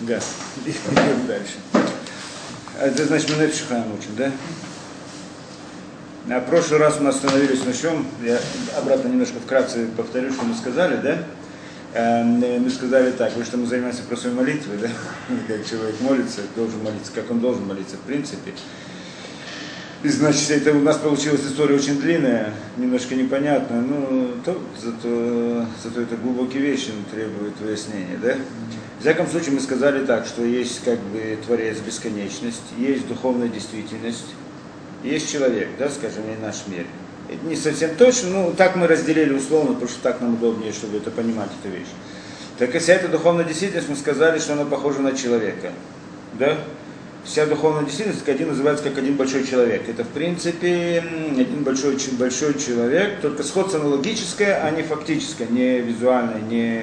Да, идем дальше. А Это значит, мы на Шухаем учим, да? На прошлый раз мы остановились на чем? Я обратно немножко вкратце повторю, что мы сказали, да? Эм, Мы сказали так, потому что мы занимаемся простой молитвой, да? Как человек молится, должен молиться, как он должен молиться, в принципе. И, значит, это у нас получилась история очень длинная, немножко непонятная, но то, зато, зато это глубокие вещи требуют выяснения, да? В всяком случае, мы сказали так, что есть как бы Творец бесконечность, есть духовная действительность, есть человек, да, скажем, и наш мир. Это не совсем точно, ну так мы разделили условно, потому что так нам удобнее, чтобы это понимать, эту вещь. Так вся эта духовная действительность, мы сказали, что она похожа на человека. Да? Вся духовная действительность, как один называется как один большой человек. Это, в принципе, один большой, большой человек, только сходство аналогическое, а не фактическое, не визуальное, не,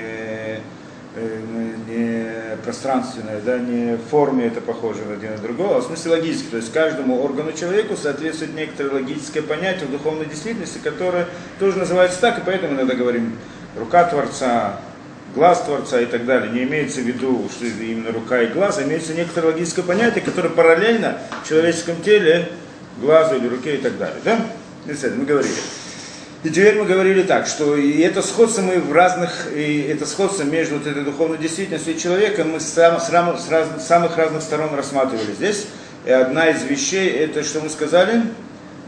не пространственное, да, не в форме это похоже на один на другого, а в смысле логически. То есть каждому органу человеку соответствует некоторое логическое понятие в духовной действительности, которое тоже называется так, и поэтому иногда говорим рука Творца, глаз Творца и так далее. Не имеется в виду, что именно рука и глаз, а имеется некоторое логическое понятие, которое параллельно в человеческом теле, глазу или руке и так далее. Да? Мы говорили. И теперь мы говорили так, что и это сходство мы в разных, и это сходство между вот этой духовной действительностью и человеком мы с, сам, с, рам, с самых разных сторон рассматривали здесь. И одна из вещей, это что мы сказали?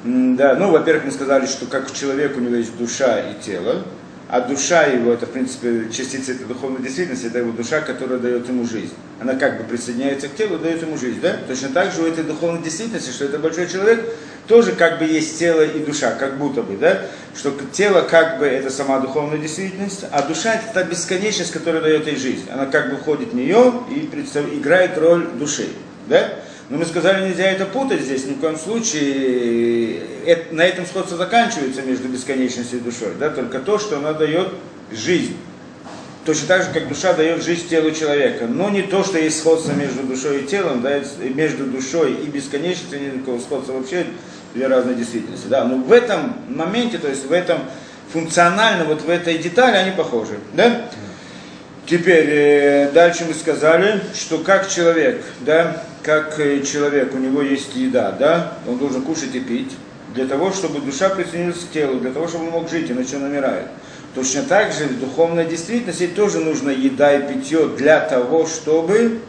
Да, ну, во-первых, мы сказали, что как человек у него есть душа и тело, а душа его, это в принципе частица этой духовной действительности, это его душа, которая дает ему жизнь. Она как бы присоединяется к телу дает ему жизнь, да? Точно так же у этой духовной действительности, что это большой человек, тоже как бы есть тело и душа, как будто бы, да? Что тело как бы это сама духовная действительность, а душа это та бесконечность, которая дает ей жизнь. Она как бы входит в нее и играет роль души, да? Но мы сказали, нельзя это путать здесь, ни в коем случае. Это, на этом сходство заканчивается между бесконечностью и душой. Да? Только то, что она дает жизнь. Точно так же, как душа дает жизнь телу человека. Но не то, что есть сходство между душой и телом, да, между душой и бесконечностью, нет никакого сходства вообще, две разные действительности. Да? Но в этом моменте, то есть в этом функционально, вот в этой детали они похожи. Да? Теперь, дальше мы сказали, что как человек, да, как человек, у него есть еда, да, он должен кушать и пить, для того, чтобы душа присоединилась к телу, для того, чтобы он мог жить, иначе он умирает. Точно так же в духовной действительности тоже нужна еда и питье для того, чтобы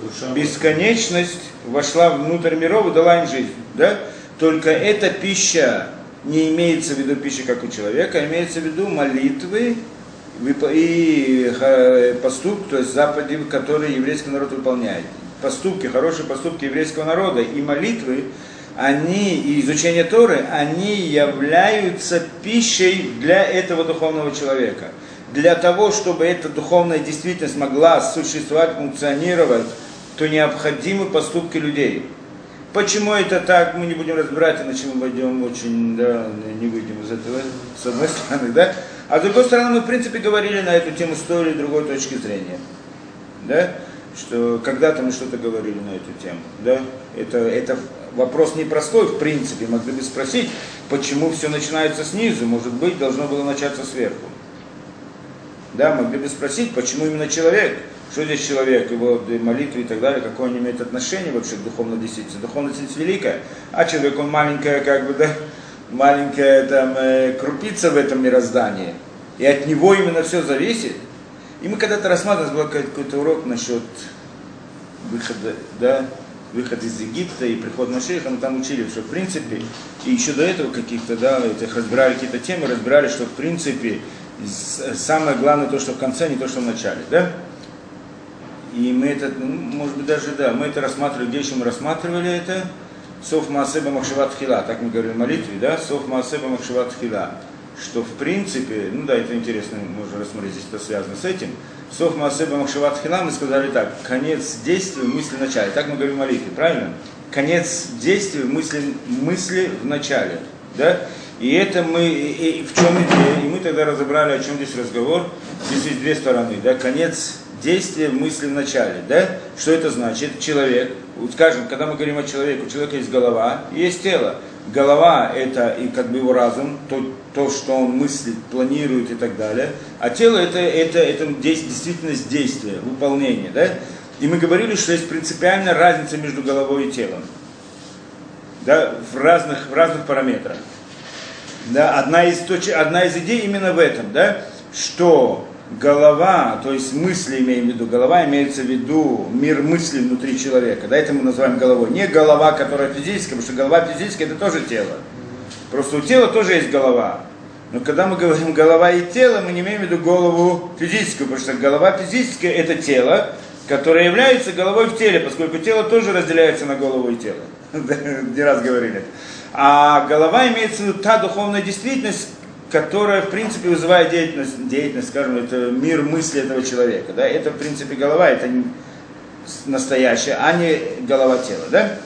душа бесконечность вошла внутрь миров и дала им жизнь. Да? Только эта пища не имеется в виду пища, как у человека, а имеется в виду молитвы и поступки, то есть заповеди, которые еврейский народ выполняет. Поступки, хорошие поступки еврейского народа и молитвы, они, и изучение Торы, они являются пищей для этого духовного человека. Для того, чтобы эта духовная действительность могла существовать, функционировать, то необходимы поступки людей. Почему это так, мы не будем разбирать, иначе мы пойдем очень, да, не выйдем из этого, с одной стороны, да. А с другой стороны, мы, в принципе, говорили на эту тему с той или другой точки зрения. Да? Что когда-то мы что-то говорили на эту тему. Да? Это, это вопрос непростой, в принципе. Могли бы спросить, почему все начинается снизу, может быть, должно было начаться сверху. Да, могли бы спросить, почему именно человек, что здесь человек, его молитвы и так далее, какое он имеет отношение вообще к духовной действительности. Духовная действительность великая, а человек, он маленькая, как бы, да, маленькая там э, крупица в этом мироздании. И от него именно все зависит. И мы когда-то рассматривали, был какой-то урок насчет выхода, да, выход из Египта и приход на шейха, мы там учили, что в принципе, и еще до этого каких-то, да, этих разбирали какие-то темы, разбирали, что в принципе самое главное то, что в конце, а не то, что в начале, да? И мы это, ну, может быть, даже, да, мы это рассматривали, где еще мы рассматривали это? Сов Маасеба Махшиват Хила, так мы говорим в молитве, да? Сов Маасеба Махшиват Хила. Что в принципе, ну да, это интересно, можно рассмотреть, здесь это связано с этим. Сов Маасеба Махшиват Хила мы сказали так, конец действия, мысли в начале. Так мы говорим в молитве, правильно? Конец действия, мысли, мысли в начале, да? И это мы, и, и в чем идея, и мы тогда разобрали, о чем здесь разговор. Здесь есть две стороны, да, конец действия мысли в начале, да? Что это значит? Человек, скажем, когда мы говорим о человеке, у человека есть голова есть тело. голова это и как бы его разум, то, то, что он мыслит, планирует и так далее, а тело это, это, это действительность действия, выполнения. Да? И мы говорили, что есть принципиальная разница между головой и телом. Да, в, разных, в разных параметрах. Да, одна, из, одна из идей именно в этом, да, что голова, то есть мысли имеем в виду, голова имеется в виду мир мысли внутри человека, да, это мы называем головой. Не голова, которая физическая, потому что голова физическая это тоже тело. Просто у тела тоже есть голова. Но когда мы говорим голова и тело, мы не имеем в виду голову физическую, потому что голова физическая это тело, которое является головой в теле, поскольку тело тоже разделяется на голову и тело. Не раз говорили. А голова имеется в виду та духовная действительность, которая, в принципе, вызывает деятельность, деятельность, скажем, это мир мысли этого человека. Да? Это, в принципе, голова, это настоящая, а не голова тела. Да?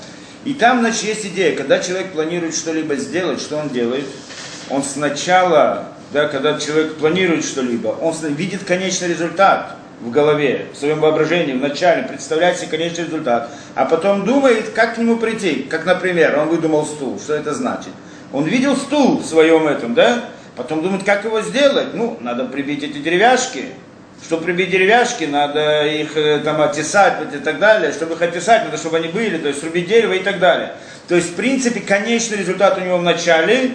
И там, значит, есть идея, когда человек планирует что-либо сделать, что он делает? Он сначала, да, когда человек планирует что-либо, он видит конечный результат в голове, в своем воображении, в начале, представляет себе конечный результат, а потом думает, как к нему прийти. Как, например, он выдумал стул, что это значит? Он видел стул в своем этом, да? Потом думает, как его сделать. Ну, надо прибить эти деревяшки. Чтобы прибить деревяшки, надо их э, там оттесать и так далее. Чтобы их оттесать, надо, чтобы они были, то есть срубить дерево и так далее. То есть, в принципе, конечный результат у него в начале,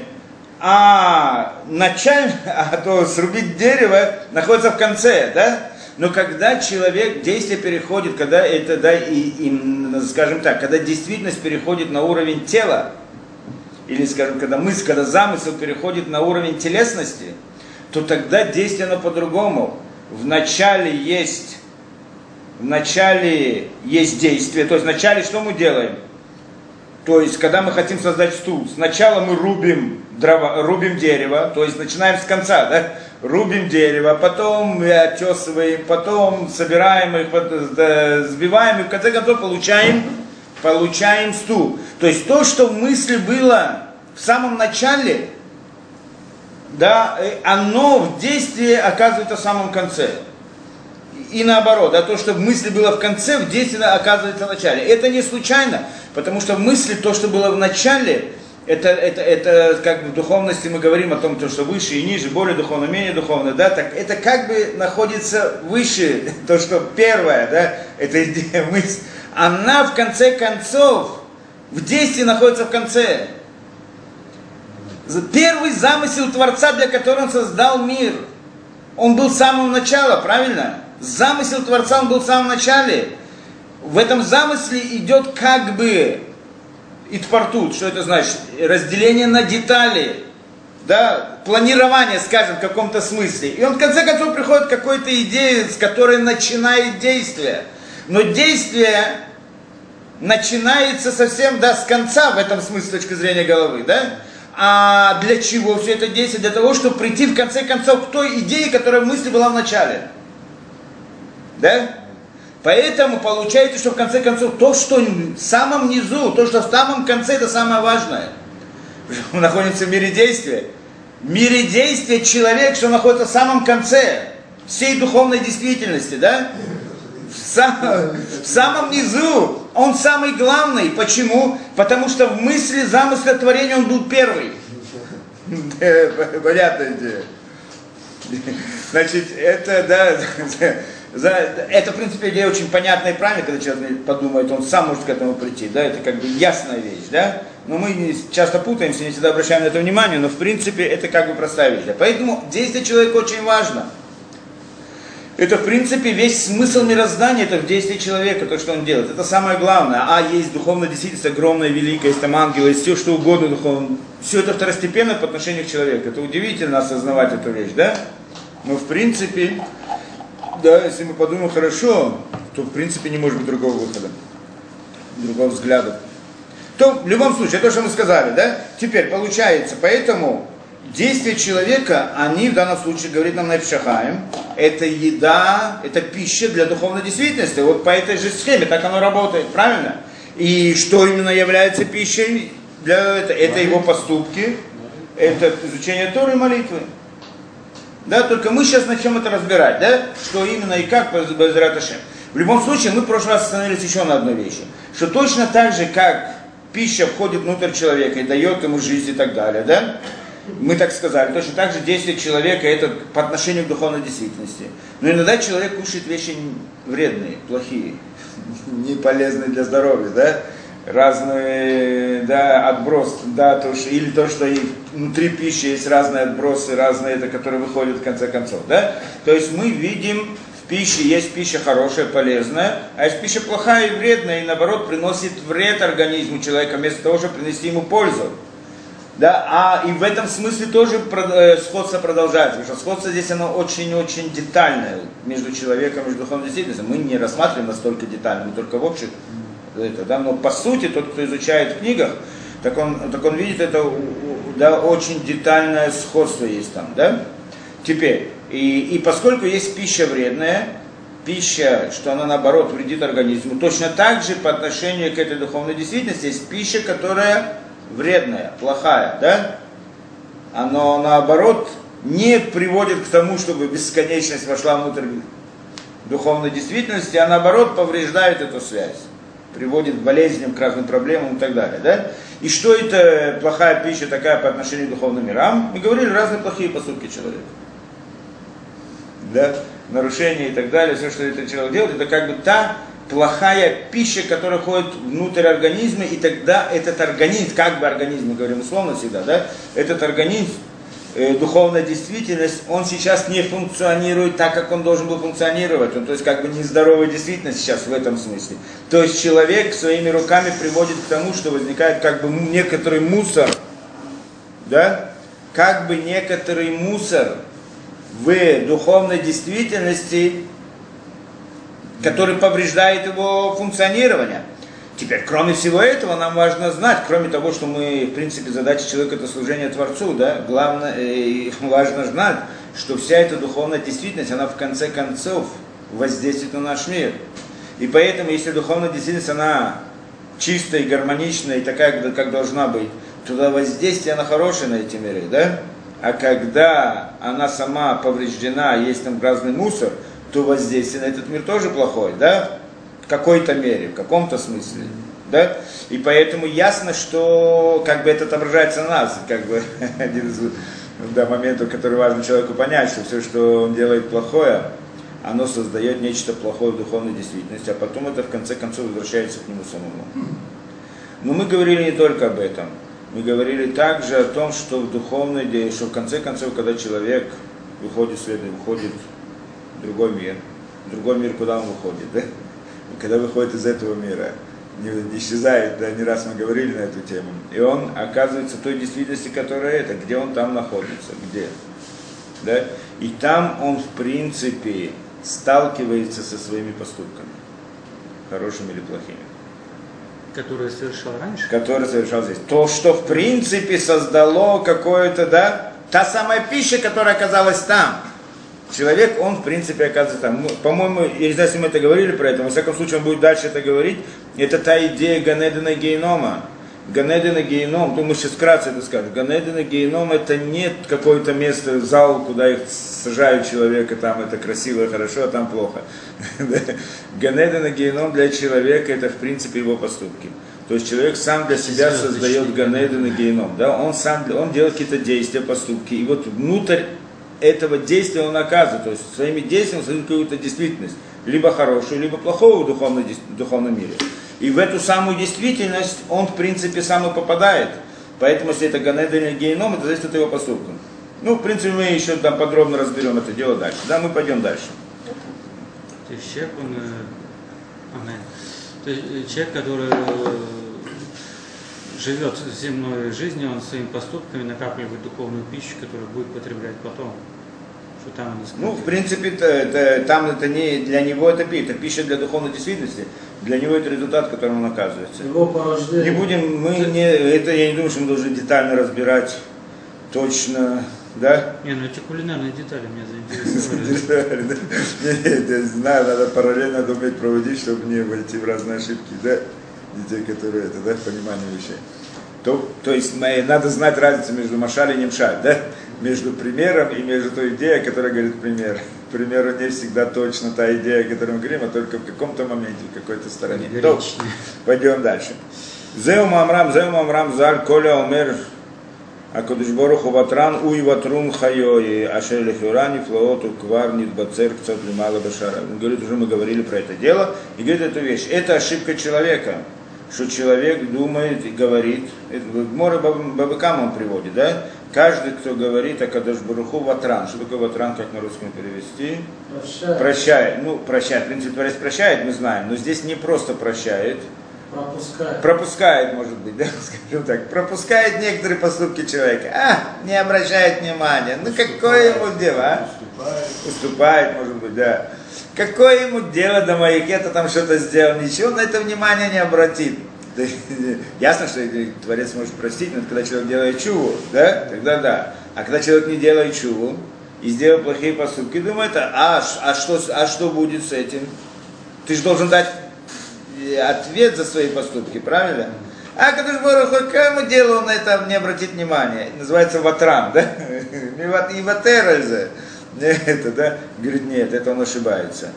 а началь, а то срубить дерево находится в конце, да? Но когда человек, действие переходит, когда это, да, и, и, скажем так, когда действительность переходит на уровень тела, или, скажем, когда мысль, когда замысел переходит на уровень телесности, то тогда действие оно по-другому. В начале есть, в начале есть действие, то есть в начале что мы делаем? То есть, когда мы хотим создать стул, сначала мы рубим, дрова, рубим дерево, то есть начинаем с конца, да? рубим дерево, потом отесываем, потом собираем их, сбиваем и в конце концов получаем, получаем стул. То есть то, что в мысли было в самом начале, да, э, оно в действии оказывается в самом конце. И наоборот, да, то, что в мысли было в конце, в действии оказывается в начале. Это не случайно, потому что в мысли то, что было в начале, это, это, это как в духовности мы говорим о том, то, что выше и ниже, более духовно, менее духовно, да, так это как бы находится выше, то, что первое, да, это мысль, она в конце концов в действии находится в конце. Первый замысел Творца, для которого он создал мир, он был с самого начала, правильно? Замысел Творца, он был в самом начале. В этом замысле идет как бы итпартут, что это значит? Разделение на детали, да, планирование, скажем, в каком-то смысле. И он в конце концов приходит к какой-то идее, с которой начинает действие. Но действие начинается совсем да, с конца в этом смысле с точки зрения головы, да? А для чего все это действие? Для того, чтобы прийти в конце концов к той идее, которая в мысли была в начале. Да? Поэтому получается, что в конце концов то, что в самом низу, то, что в самом конце, это самое важное. Мы находимся в мире действия. В мире действия человек, что находится в самом конце всей духовной действительности, да? Сам, в самом низу он самый главный. Почему? Потому что в мысли замысла творения он был первый. Понятно. Значит, это, да, за, это, в принципе, идея очень понятная и правильная, когда человек подумает, он сам может к этому прийти, да, это как бы ясная вещь, да, но мы часто путаемся, не всегда обращаем на это внимание, но в принципе это как бы простая. Поэтому действие человека очень важно. Это, в принципе, весь смысл мироздания, это в действии человека, то, что он делает. Это самое главное. А есть духовная действительность огромная, великая, есть там ангелы, есть все, что угодно духовно. Все это второстепенно по отношению к человеку. Это удивительно осознавать эту вещь, да? Но, в принципе, да, если мы подумаем хорошо, то, в принципе, не может быть другого выхода, другого взгляда. То, в любом случае, то, что мы сказали, да? Теперь, получается, поэтому действия человека, они в данном случае, говорит нам Найфшахаем, это еда, это пища для духовной действительности. Вот по этой же схеме так оно работает, правильно? И что именно является пищей для этого? Это его поступки, это изучение Торы и молитвы. Да, только мы сейчас начнем это разбирать, да, что именно и как Безраташем. В любом случае, мы в прошлый раз остановились еще на одной вещи, что точно так же, как пища входит внутрь человека и дает ему жизнь и так далее, да? Мы так сказали. Точно так же действие человека это по отношению к духовной действительности. Но иногда человек кушает вещи вредные, плохие, не полезные для здоровья, да? разные да, отбросы, да, то, что, или то, что и внутри пищи есть разные отбросы, разные, это, которые выходят в конце концов. Да? То есть мы видим пище есть пища хорошая, полезная, а есть пища плохая и вредная, и наоборот приносит вред организму человека, вместо того, чтобы принести ему пользу. Да, а и в этом смысле тоже э, сходство продолжается, потому что сходство здесь оно очень-очень детальное между человеком и духовной действительностью. Мы не рассматриваем настолько детально, мы только в общих это, да, но по сути тот, кто изучает в книгах, так он, так он видит это, да, очень детальное сходство есть там, да. Теперь, и, и поскольку есть пища вредная, пища, что она наоборот вредит организму, точно так же по отношению к этой духовной действительности есть пища, которая вредная, плохая, да? Оно наоборот не приводит к тому, чтобы бесконечность вошла внутрь духовной действительности, а наоборот повреждает эту связь, приводит к болезням, к разным проблемам и так далее. Да? И что это плохая пища такая по отношению к духовным мирам? Мы говорили разные плохие поступки человека да, нарушения и так далее, все, что этот человек делает, это как бы та плохая пища, которая ходит внутрь организма, и тогда этот организм, как бы организм, мы говорим условно всегда, да, этот организм, э, духовная действительность, он сейчас не функционирует так, как он должен был функционировать. Он, то есть как бы нездоровая действительность сейчас в этом смысле. То есть человек своими руками приводит к тому, что возникает как бы некоторый мусор, да, как бы некоторый мусор, в духовной действительности, который повреждает его функционирование. Теперь, кроме всего этого, нам важно знать, кроме того, что мы, в принципе, задача человека это служение Творцу, да, главное, э, важно знать, что вся эта духовная действительность, она в конце концов воздействует на наш мир. И поэтому, если духовная действительность, она чистая, гармоничная и такая, как должна быть, то воздействие, она хорошее на эти миры, да? А когда она сама повреждена, есть там разный мусор, то воздействие на этот мир тоже плохое, да? В какой-то мере, в каком-то смысле. Да? И поэтому ясно, что как бы это отображается на нас, как бы один из да, моментов, который важно человеку понять, что все, что он делает плохое, оно создает нечто плохое в духовной действительности, а потом это в конце концов возвращается к нему самому. Но мы говорили не только об этом мы говорили также о том, что в духовной, что в конце концов, когда человек выходит свет, выходит другой мир, другой мир, куда он выходит, да? когда выходит из этого мира, не, не исчезает, да, не раз мы говорили на эту тему, и он оказывается в той действительности, которая это, где он там находится, где, да, и там он в принципе сталкивается со своими поступками, хорошими или плохими. Который совершал раньше? Который совершал здесь. То, что в принципе создало какое-то, да, та самая пища, которая оказалась там. Человек, он в принципе оказывается там. Ну, по-моему, я не знаю, если мы это говорили про это, во всяком случае он будет дальше это говорить. Это та идея Ганедена Гейнома. Ганедена Гейном, ну мы сейчас вкратце это скажем. Ганедена Гейном это не какое-то место, зал, куда их сажают человека, там это красиво хорошо, а там плохо. Ганедена Гейном для человека это в принципе его поступки. То есть человек сам для себя создает Ганеден и Гейном. Да? Он сам он делает какие-то действия, поступки. И вот внутрь этого действия он оказывает. То есть своими действиями создает какую-то действительность. Либо хорошую, либо плохого в духовном, в духовном мире. И в эту самую действительность он, в принципе, сам и попадает. Поэтому, если это Ганед или Гейном, это зависит от его поступка. Ну, в принципе, мы еще там подробно разберем это дело дальше. Да, мы пойдем дальше. То есть человек, он, э, амен. То есть э, человек, который э, живет земной жизнью, он своими поступками накапливает духовную пищу, которую будет потреблять потом что там Ну, в принципе, это, это, там это не для него это пища, это пища для духовной действительности. Для него это результат, которым он оказывается. Его порождение. Не будем, мы не, это я не думаю, что мы должны детально разбирать точно, да? Не, ну эти кулинарные детали меня заинтересовали. Нет, я знаю, надо параллельно уметь проводить, чтобы не войти в разные ошибки, да? людей, которые это, да, понимание вещей. То, то есть мы, надо знать разницу между машаль и немшаль, да? Между примером и между той идеей, которая говорит пример. К примеру, не всегда точно та идея, о которой мы говорим, а только в каком-то моменте, в какой-то стороне. То, пойдем дальше. Зеум Амрам, Зеум Амрам, Заль, Коля Умер, Акадышборуху Ватран, Уй Ватрун Хайои, Ашели Хюрани, Флооту, кварни Бацер, Кцот, Лимала, Башара. Он говорит, уже мы говорили про это дело, и говорит эту вещь. Это ошибка человека что человек думает и говорит, это Мора Бабакам он приводит, да? Каждый, кто говорит о Кадош Баруху ватран. Что такое ватран, как на русском перевести? Прощает. Прощает. Ну, прощает. В принципе, Творец прощает, мы знаем. Но здесь не просто прощает. Пропускает. Пропускает, может быть, да, скажем так. Пропускает некоторые поступки человека. А, не обращает внимания. Ну, какое ему дело, а? Уступает. Уступает, может быть, да. Какое ему дело до моих, это там что-то сделал, ничего на это внимание не обратит. Ясно, что Творец может простить, но когда человек делает чуву, да, тогда да. А когда человек не делает чуву и сделал плохие поступки, думает, а, ш- а, что, а что будет с этим? Ты же должен дать э, ответ за свои поступки, правильно? А Кадуш Барух, какому делу он на это не обратит внимания? Называется ватран, да? И ватеральзе. Это, да? Говорит, нет, это он ошибается.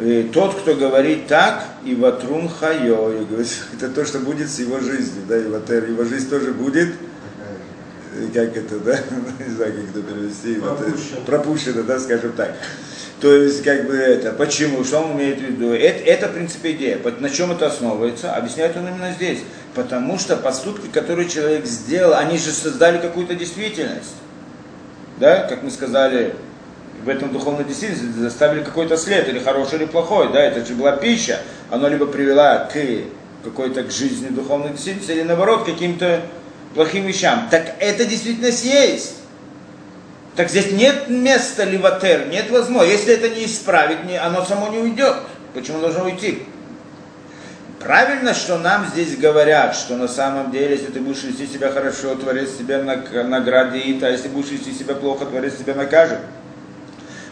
И тот, кто говорит так, и ватрун хайо, и говорит, это то, что будет с его жизнью, да, и ватер, его жизнь тоже будет, как это, да, не знаю, как это перевести, Пропущено. пропущено, да, скажем так. То есть, как бы это, почему, что он имеет в виду? Это, это, в принципе, идея. На чем это основывается? Объясняет он именно здесь. Потому что поступки, которые человек сделал, они же создали какую-то действительность. Да, как мы сказали, в этом духовной действительности заставили какой-то след, или хороший, или плохой, да, это же была пища, оно либо привела к какой-то к жизни духовной действительности, или наоборот, каким-то плохим вещам. Так это действительность есть. Так здесь нет места ливатер, нет возможности. Если это не исправить, не, оно само не уйдет. Почему должно уйти? Правильно, что нам здесь говорят, что на самом деле, если ты будешь вести себя хорошо, Творец тебя наг- наградит, а если будешь вести себя плохо, Творец тебя накажет.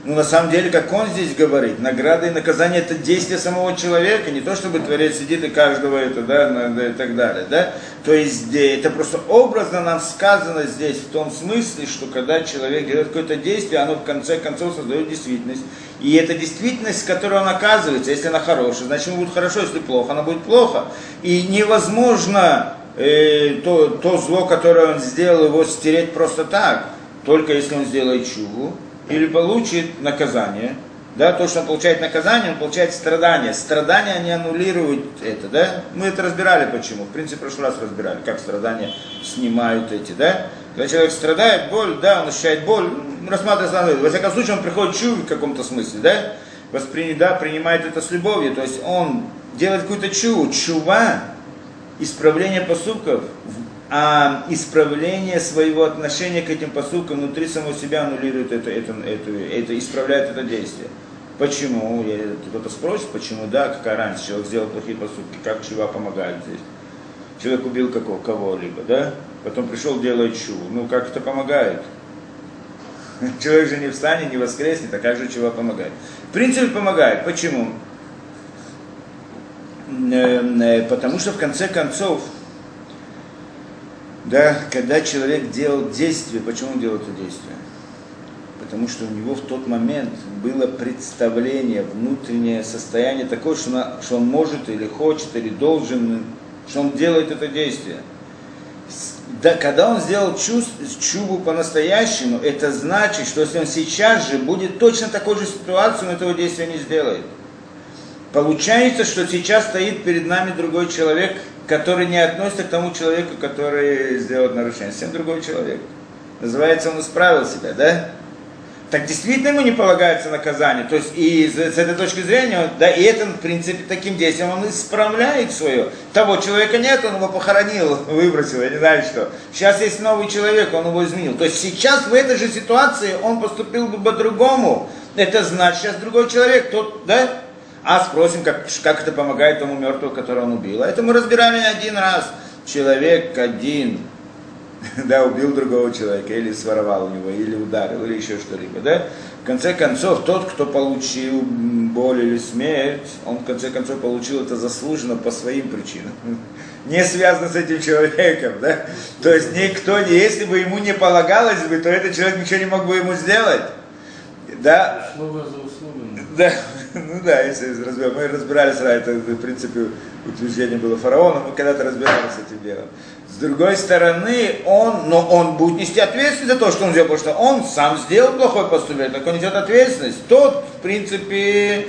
Ну, на самом деле, как он здесь говорит, награда и наказание это действие самого человека, не то, чтобы Творец сидит и каждого это, да, и так далее, да. То есть, это просто образно нам сказано здесь в том смысле, что когда человек делает какое-то действие, оно в конце концов создает действительность. И эта действительность, с которой он оказывается, если она хорошая, значит ему будет хорошо, если плохо, она будет плохо. И невозможно э, то, то зло, которое он сделал, его стереть просто так, только если он сделает чуву или получит наказание. Да, то, что он получает наказание, он получает страдания. Страдания, они аннулируют это, да? Мы это разбирали почему. В принципе, в прошлый раз разбирали, как страдания снимают эти, да? Когда человек страдает, боль, да, он ощущает боль, это. во всяком случае, он приходит чув в каком-то смысле, да? Воспри... да, принимает это с любовью, то есть он делает какую-то чуву. Чува, исправление поступков, в- а исправление своего отношения к этим поступкам внутри самого себя аннулирует это, это, это, это исправляет это действие. Почему? Кто-то спросит, почему да, какая разница, человек сделал плохие поступки, как чува помогает здесь. Человек убил какого, кого-либо, да? Потом пришел, делает чуву. Ну, как это помогает? Человек же не встанет, не воскреснет, а как же чего помогает? В принципе, помогает. Почему? Э, э, Потому что в конце концов, да, когда человек делал действие, почему он делал это действие? Потому что у него в тот момент было представление, внутреннее состояние такое, что, на- что он может или хочет, или должен, что он делает это действие. Да, когда он сделал чувств, чубу по-настоящему, это значит, что если он сейчас же будет точно такой же ситуации, он этого действия не сделает. Получается, что сейчас стоит перед нами другой человек, который не относится к тому человеку, который сделал нарушение. Совсем другой человек. Называется, он исправил себя, да? Так действительно ему не полагается наказание. То есть и с, этой точки зрения, да, и это, в принципе, таким действием он исправляет свое. Того человека нет, он его похоронил, выбросил, я не знаю что. Сейчас есть новый человек, он его изменил. То есть сейчас в этой же ситуации он поступил бы по-другому. Это значит, сейчас другой человек, тот, да? А спросим, как, как это помогает тому мертвому, которого он убил. А это мы разбирали один раз. Человек один да, убил другого человека, или своровал у него, или ударил, или еще что-либо, да? В конце концов, тот, кто получил боль или смерть, он в конце концов получил это заслуженно по своим причинам. Не связано с этим человеком, да? То есть никто, не- если бы ему не полагалось бы, то этот человек ничего не мог бы ему сделать. Да, Услуга за услугу. да, Ну да, если разбираем. Мы разбирались, это, в принципе, утверждение было фараона, мы когда-то разбирались с этим делом. С другой стороны, он, но он будет нести ответственность за то, что он сделал, потому что он сам сделал плохой поступок, так он несет ответственность. Тот, в принципе,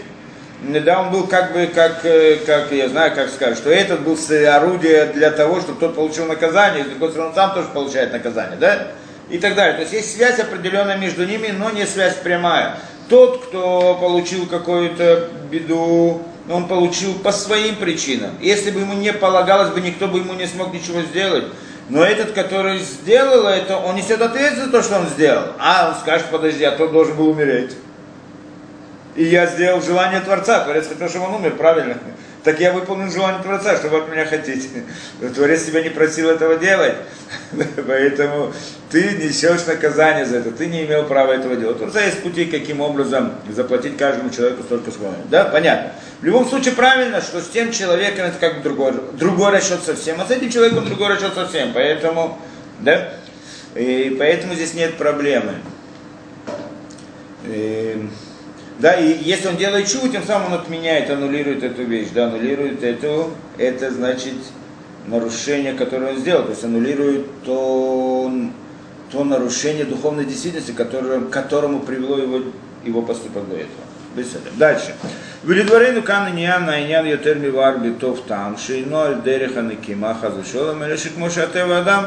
да, он был как бы, как, э, как я знаю, как сказать, что этот был орудие для того, чтобы тот получил наказание, с другой стороны, он сам тоже получает наказание, да? И так далее. То есть есть связь определенная между ними, но не связь прямая. Тот, кто получил какую-то беду, он получил по своим причинам. Если бы ему не полагалось бы, никто бы ему не смог ничего сделать. Но этот, который сделал это, он несет ответственность за то, что он сделал. А он скажет, подожди, а тот должен был умереть. И я сделал желание Творца. Творец хотел, чтобы он умер, правильно? Так я выполнил желание Творца, что вы от меня хотите. Творец тебя не просил этого делать. Поэтому ты несешь наказание за это. Ты не имел права этого делать. У Творца есть пути, каким образом заплатить каждому человеку столько, он. Да, понятно. В любом случае правильно, что с тем человеком это как другой, другой расчет совсем, а с этим человеком другой расчет совсем. Поэтому, да, и поэтому здесь нет проблемы. И, да, и если он делает чу, тем самым он отменяет, аннулирует эту вещь, да, аннулирует эту, это значит нарушение, которое он сделал, то есть аннулирует то, то нарушение духовной действительности, которое, к которому привело его, его поступок до этого. בסדר. דלשה. ולדברנו כאן עניין, העניין יותר מבואר בטוב טעם, שאינו על דרך הנקימה חס ושלום, אלא שכמו שהטבע אדם,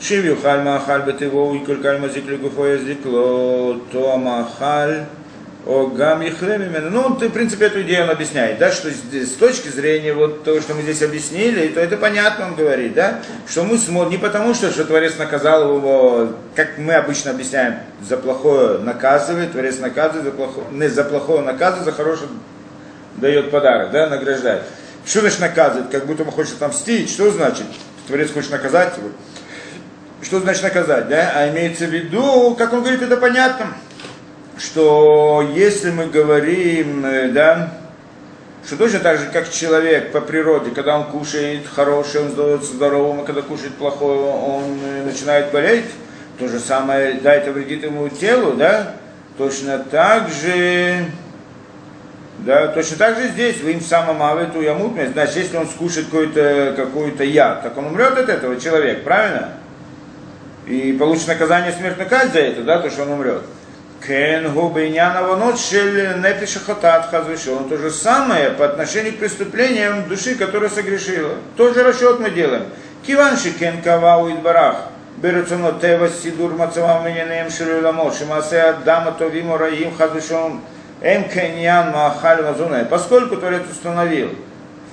שאם יאכל מאכל בטבעו הוא יקלקל מזיק לגופו יזיק לו, אותו המאכל о гам именно. Ну, он, в принципе, эту идею он объясняет, да, что с точки зрения вот того, что мы здесь объяснили, то это понятно, он говорит, да, что мы смотрим не потому, что, что Творец наказал его, как мы обычно объясняем, за плохое наказывает, Творец наказывает, за плохое, не за плохое наказывает, за хорошее дает подарок, да, награждает. Что значит наказывает? Как будто он хочет отомстить. Что значит? Творец хочет наказать его. Что значит наказать, да? А имеется в виду, как он говорит, это понятно что если мы говорим, э, да, что точно так же, как человек по природе, когда он кушает хорошее, он становится здоровым, а когда кушает плохое, он э, начинает болеть, то же самое, да, это вредит ему телу, да, точно так же, да, точно так же здесь, вы им самым авету ямут, значит, если он скушает какой-то какой яд, так он умрет от этого человек, правильно? И получит наказание смертной казнь за это, да, то, что он умрет. Кен губейнян аванот шель нефиша хатат хазвешон. То же самое по отношению к преступлениям души, которая согрешила. Тоже расчет мы делаем. Киванши кен кавау идбарах. ברצונו טבע סידור מצבם וענייניהם של עולמות, שמעשה אדם הטובים או רעים חס ושלום הם кеньян маахаль вазуна. Поскольку Творец установил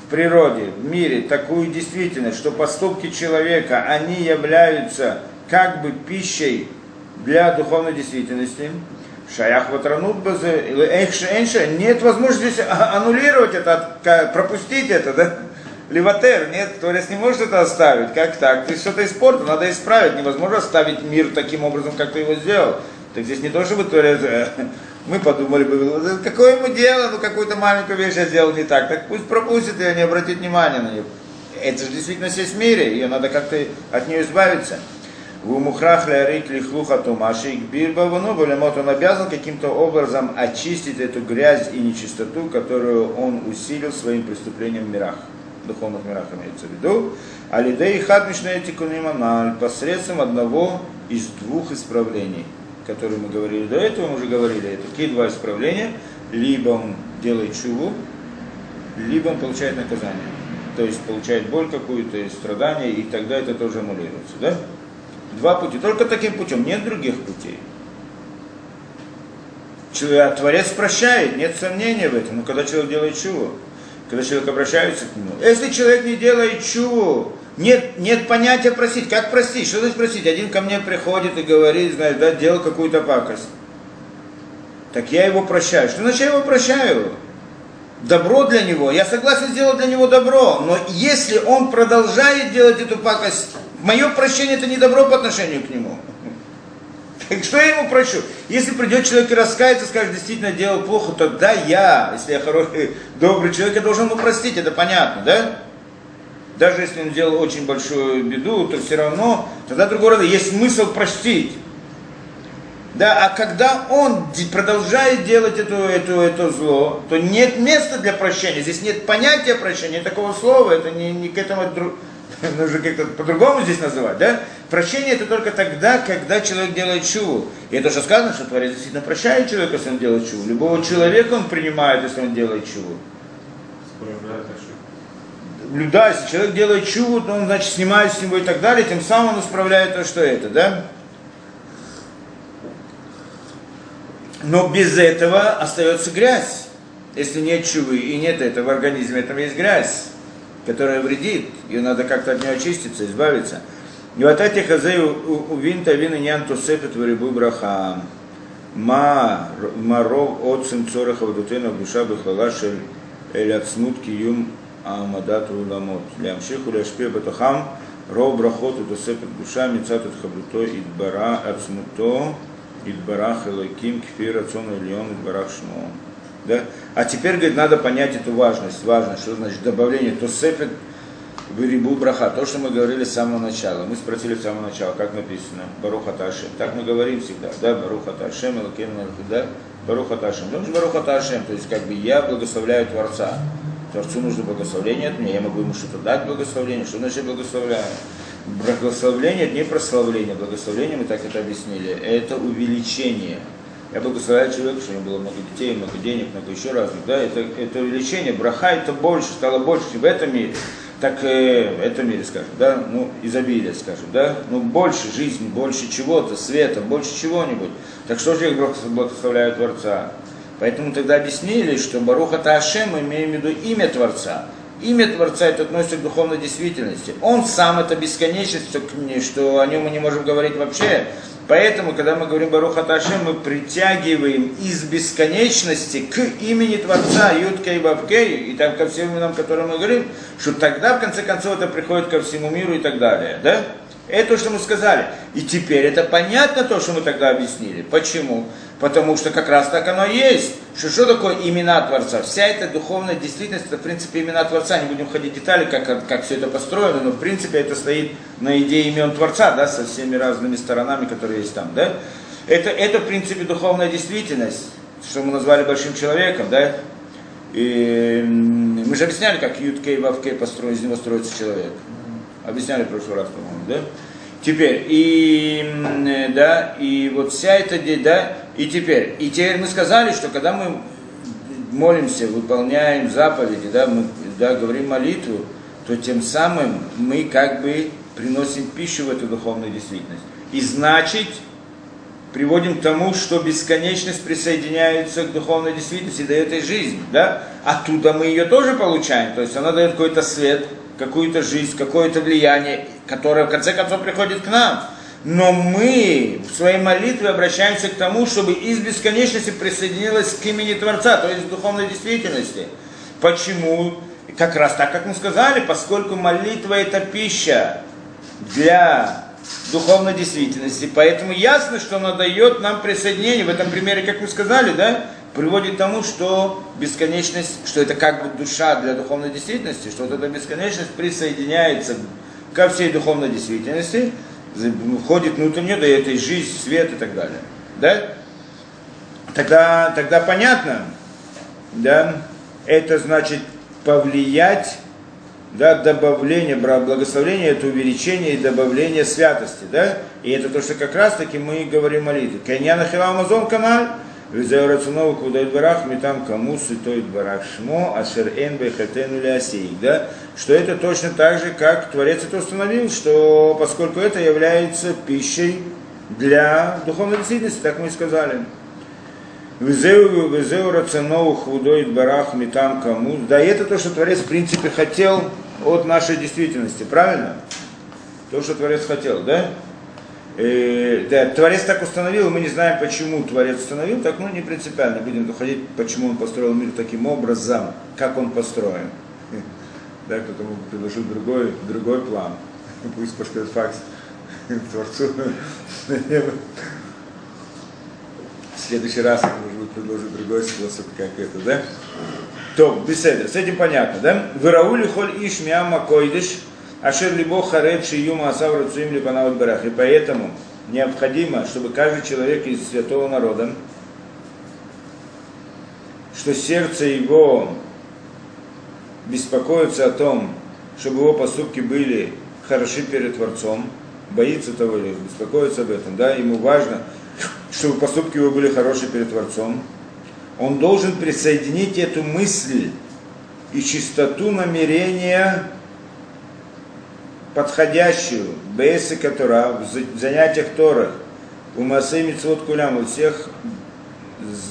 в природе, в мире такую действительность, что поступки человека, они являются как бы пищей для духовной действительности, Шаях ватранут базе, нет возможности здесь а, аннулировать это, пропустить это, да? Ливатер, нет, Творец не может это оставить. Как так? Ты что-то испортил, надо исправить. Невозможно оставить мир таким образом, как ты его сделал. Так здесь не то, чтобы Творец... Э, мы подумали бы, какое ему дело, ну какую-то маленькую вещь я сделал не так. Так пусть пропустит и не обратит внимания на нее. Это же действительно есть в мире, ее надо как-то от нее избавиться. В умухрах лярик лихлуха тумашик бирбавану балямот он обязан каким-то образом очистить эту грязь и нечистоту, которую он усилил своим преступлением в мирах, духовных мирах имеется в виду. Алидей хадмишная тикуниманаль посредством одного из двух исправлений, которые мы говорили до этого, мы уже говорили, это какие два исправления, либо он делает чуву, либо он получает наказание. То есть получает боль какую-то, страдания, и тогда это тоже аннулируется. Да? Два пути. Только таким путем. Нет других путей. Человек, Творец прощает, нет сомнения в этом. Но когда человек делает чего? Когда человек обращается к нему. Если человек не делает чего, нет, нет понятия просить. Как просить? Что значит просить? Один ко мне приходит и говорит, знаешь, да, делал какую-то пакость. Так я его прощаю. Что значит я его прощаю? Добро для него. Я согласен сделать для него добро. Но если он продолжает делать эту пакость Мое прощение это не добро по отношению к нему. Так что я ему прощу? Если придет человек и раскается, скажет, действительно делал плохо, тогда я, если я хороший, добрый человек, я должен ему простить, это понятно, да? Даже если он сделал очень большую беду, то все равно, тогда другого рода есть смысл простить. Да, а когда он продолжает делать эту, эту, это зло, то нет места для прощения. Здесь нет понятия прощения, такого слова, это не, не к этому нужно как-то по-другому здесь называть, да? Прощение это только тогда, когда человек делает чуву. И это уже сказано, что Творец действительно прощает человека, если он делает чуву. Любого человека он принимает, если он делает чуву. Да, если человек делает чуву, то он, значит, снимает с него и так далее, тем самым он исправляет то, что это, да? Но без этого остается грязь. Если нет чувы и нет этого в организме, там есть грязь, которая вредит, ее надо как-то от нее очиститься, избавиться. И вот эти хазей у винта вина нян тусепет в рибу браха. Ма маров от цимцораха вдутена в душа бихвала шель эль ацмут киюм амадат уламот. Лямшиху ляшпе батахам ров брахот и тусепет душа мицат от хабруто идбара ацмуто идбарах элаким кфир рацион ильон идбарах шмо. Да? А теперь, говорит, надо понять эту важность. Важность, что значит добавление тосепет в рибу браха. То, что мы говорили с самого начала. Мы спросили с самого начала, как написано. Баруха Ташем. Так мы говорим всегда. Да, Баруха Ташем, Элакин да? Баруха Ташем. Ну, Баруха Ташем. То есть, как бы я благословляю Творца. Творцу нужно благословление от меня. Я могу ему что-то дать благословение. Что значит благословляю? Благословление это не прославление. Благословление, мы так это объяснили, это увеличение. Я благословляю человека, что у него было много детей, много денег, много еще разных. Да? Это, это увеличение. Браха это больше, стало больше в этом мире. Так э, в этом мире, скажем, да, ну, изобилие, скажем, да, ну, больше жизни, больше чего-то, света, больше чего-нибудь. Так что же я благословляю Творца? Поэтому тогда объяснили, что Баруха Таашем мы имеем в виду имя Творца. Имя Творца это относится к духовной действительности. Он сам это бесконечность, что о нем мы не можем говорить вообще. Поэтому, когда мы говорим Баруха Ташем, мы притягиваем из бесконечности к имени Творца Юткей Бабкей, и там ко всем именам, которые мы говорим, что тогда, в конце концов, это приходит ко всему миру и так далее. Да? Это то, что мы сказали. И теперь это понятно то, что мы тогда объяснили. Почему? Потому что как раз так оно есть. Что, что такое имена Творца? Вся эта духовная действительность, это в принципе имена Творца. Не будем ходить в детали, как, как, все это построено, но в принципе это стоит на идее имен Творца, да, со всеми разными сторонами, которые есть там. Да? Это, это в принципе духовная действительность, что мы назвали большим человеком, да? И мы же объясняли, как Юткей и Вавкей построен, из него строится человек. Объясняли в прошлый раз, по-моему, да? Теперь, и, да, и вот вся эта, да, и теперь, и теперь мы сказали, что когда мы молимся, выполняем заповеди, да, мы, да, говорим молитву, то тем самым мы как бы приносим пищу в эту духовную действительность. И значит, приводим к тому, что бесконечность присоединяется к духовной действительности, дает ей жизнь, да? Оттуда мы ее тоже получаем, то есть она дает какой-то свет, какую-то жизнь, какое-то влияние, которое в конце концов приходит к нам. Но мы в своей молитве обращаемся к тому, чтобы из бесконечности присоединилась к имени Творца, то есть к духовной действительности. Почему? Как раз так, как мы сказали, поскольку молитва это пища для духовной действительности, поэтому ясно, что она дает нам присоединение. В этом примере, как мы сказали, да, приводит к тому, что бесконечность, что это как бы душа для духовной действительности, что вот эта бесконечность присоединяется ко всей духовной действительности, входит внутрь нее, дает ей жизнь, свет и так далее. Да? Тогда, тогда понятно, да, это значит повлиять, да, добавление, благословение, это увеличение и добавление святости, да, и это то, что как раз таки мы говорим молитве. Каньяна Хилам канал, Визео рацунова кудает барах, метам кому святой барах шмо, ашер эн бехатену лясей, да, что это точно так же, как Творец это установил, что поскольку это является пищей для духовной действительности, так мы и сказали. Визеу, рацанову худоит барах, метам кому, да, и это то, что Творец в принципе хотел от нашей действительности, правильно? То, что Творец хотел, да? Э, да, Творец так установил, мы не знаем, почему Творец установил, так ну не принципиально, будем доходить, почему он построил мир таким образом, как он построен. Да, кто-то мог предложить другой, другой план. Пусть пошлет факс Творцу. В следующий раз, может быть, предложит другой способ, как это, да? То, беседа, с этим понятно, да? Выраули холь иш миама койдыш, Ашер либо харед шиюма асав рацуим липанават барах. И поэтому необходимо, чтобы каждый человек из святого народа, что сердце его беспокоится о том, чтобы его поступки были хороши перед Творцом, боится того или беспокоится об этом, да, ему важно, чтобы поступки его были хорошие перед Творцом, он должен присоединить эту мысль и чистоту намерения подходящую, бейсы Тора, в занятиях Торах, у Масей Мицвод Кулям, у всех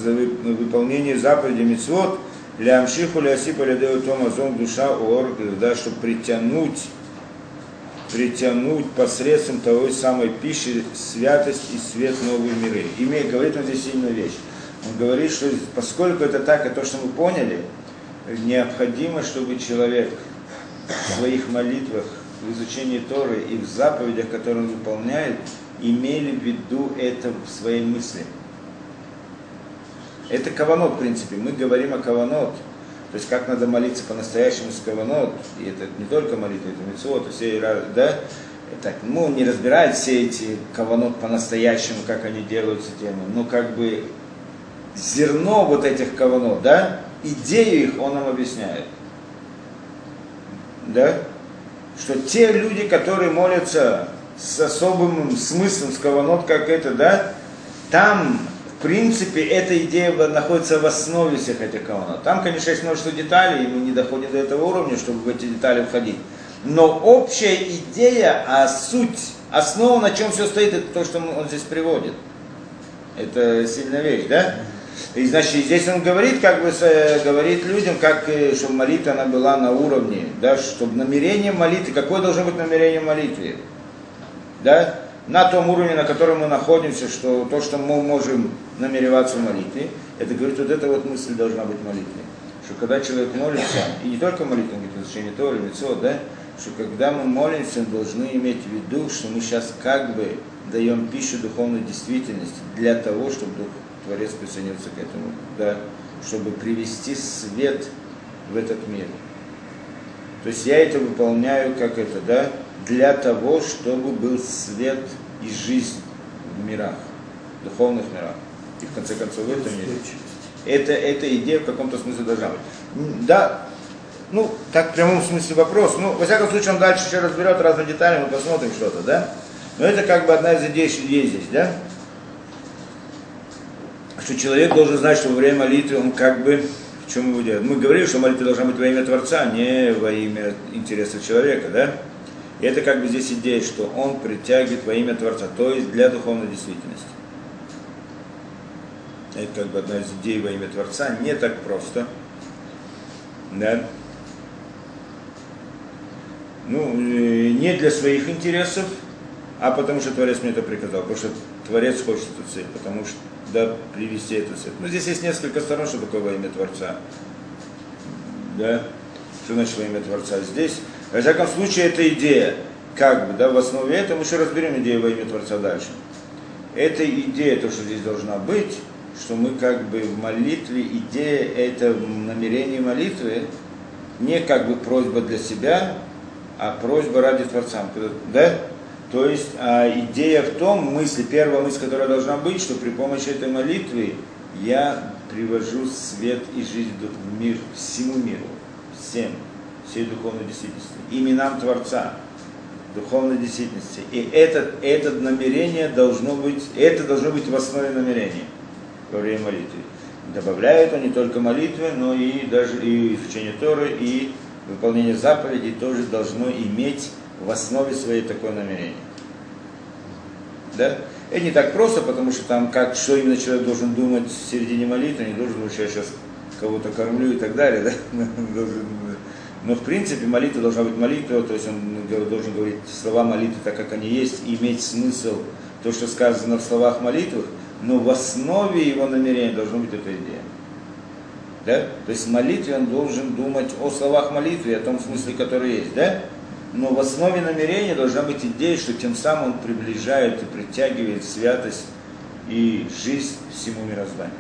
выполнение заповедей Мицвод, Лямшиху Лясипа Лядею Томазон душа ор, да, чтобы притянуть, притянуть посредством той самой пищи святость и свет новые миры. Имея, говорит он здесь сильную вещь. Он говорит, что поскольку это так, и то, что мы поняли, необходимо, чтобы человек в своих молитвах, в изучении Торы и в заповедях, которые он выполняет, имели в виду это в своей мысли. Это каванот, в принципе. Мы говорим о каванот. То есть как надо молиться по-настоящему с каванот. И это не только молитва, это митцвот, все, да? Так, ну, не разбирает все эти каванот по-настоящему, как они делаются темы, но как бы зерно вот этих каванот, да, идею их он нам объясняет. Да? Что те люди, которые молятся с особым смыслом, с каванот, как это, да, там, в принципе, эта идея находится в основе всех этих каванот. Там, конечно, есть множество деталей, и мы не доходим до этого уровня, чтобы в эти детали входить. Но общая идея, а суть, основа, на чем все стоит, это то, что он здесь приводит. Это сильная вещь, да? И значит, здесь он говорит, как бы говорит людям, как, э, чтобы молитва она была на уровне, да, чтобы намерение молитвы, какое должно быть намерение молитвы, да, на том уровне, на котором мы находимся, что то, что мы можем намереваться в молитве, это говорит, вот эта вот мысль должна быть молитвой. Что когда человек молится, и не только молитва, он говорит, изучение Торы, лицо, да, что когда мы молимся, мы должны иметь в виду, что мы сейчас как бы даем пищу духовной действительности для того, чтобы Дух Творец присоединился к этому, да, чтобы привести свет в этот мир. То есть я это выполняю как это, да, для того, чтобы был свет и жизнь в мирах, в духовных мирах. И в конце концов в этом мире. Это, эта идея в каком-то смысле должна быть. Да, ну, так в прямом смысле вопрос. Ну, во всяком случае, он дальше еще разберет разные детали, мы посмотрим что-то, да? Но это как бы одна из идей, что есть здесь, да? Что человек должен знать, что во время молитвы он как бы, в чем его делает. Мы говорили, что молитва должна быть во имя Творца, не во имя интереса человека, да? И это как бы здесь идея, что он притягивает во имя Творца, то есть для духовной действительности. Это как бы одна из идей во имя Творца, не так просто. Да? Ну, э, не для своих интересов, а потому что Творец мне это приказал, потому что Творец хочет эту цель, потому что да, привести эту цель. Ну, здесь есть несколько сторон, что такое во имя Творца. Да? Что значит во имя Творца? Здесь, во всяком случае, это идея. Как бы, да, в основе этого мы еще разберем идею во имя Творца дальше. Эта идея, то, что здесь должна быть, что мы как бы в молитве, идея это намерение молитвы, не как бы просьба для себя, а просьба ради Творца. Да? То есть а, идея в том, мысль, первая мысль, которая должна быть, что при помощи этой молитвы я привожу свет и жизнь в мир, всему миру, всем, всей духовной действительности, именам Творца, духовной действительности. И это, это намерение должно быть, это должно быть в основе намерения во время молитвы. Добавляет он не только молитвы, но и даже и учение Торы, и выполнение заповедей тоже должно иметь в основе своей такое намерение. Да? Это не так просто, потому что там как, что именно человек должен думать в середине молитвы, не должен думать, я сейчас кого-то кормлю и так далее. Да? Но в принципе молитва должна быть молитва, то есть он должен говорить слова молитвы так, как они есть, и иметь смысл то, что сказано в словах молитвы, но в основе его намерения должна быть эта идея. Да? То есть в молитве он должен думать о словах молитвы, о том смысле, который есть. Да? Но в основе намерения должна быть идея, что тем самым он приближает и притягивает святость и жизнь всему мирозданию.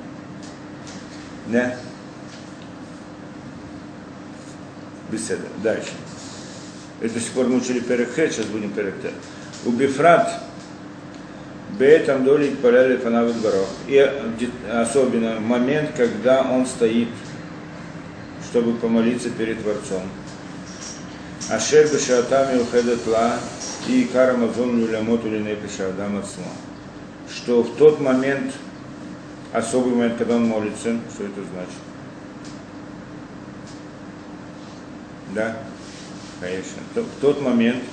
Да? Беседа. Дальше. Это до сих пор мы учили Перекхет, сейчас будем Перекхет. У Бифрат Бетам доли поляли фанавы дворов. И де- особенно момент, когда он стоит, чтобы помолиться перед Творцом. Ашер бешатами ухедет ла и карамазон люлямот улине адам отсма. Что в тот момент, особый момент, когда он молится, что это значит? Да, конечно. В тот момент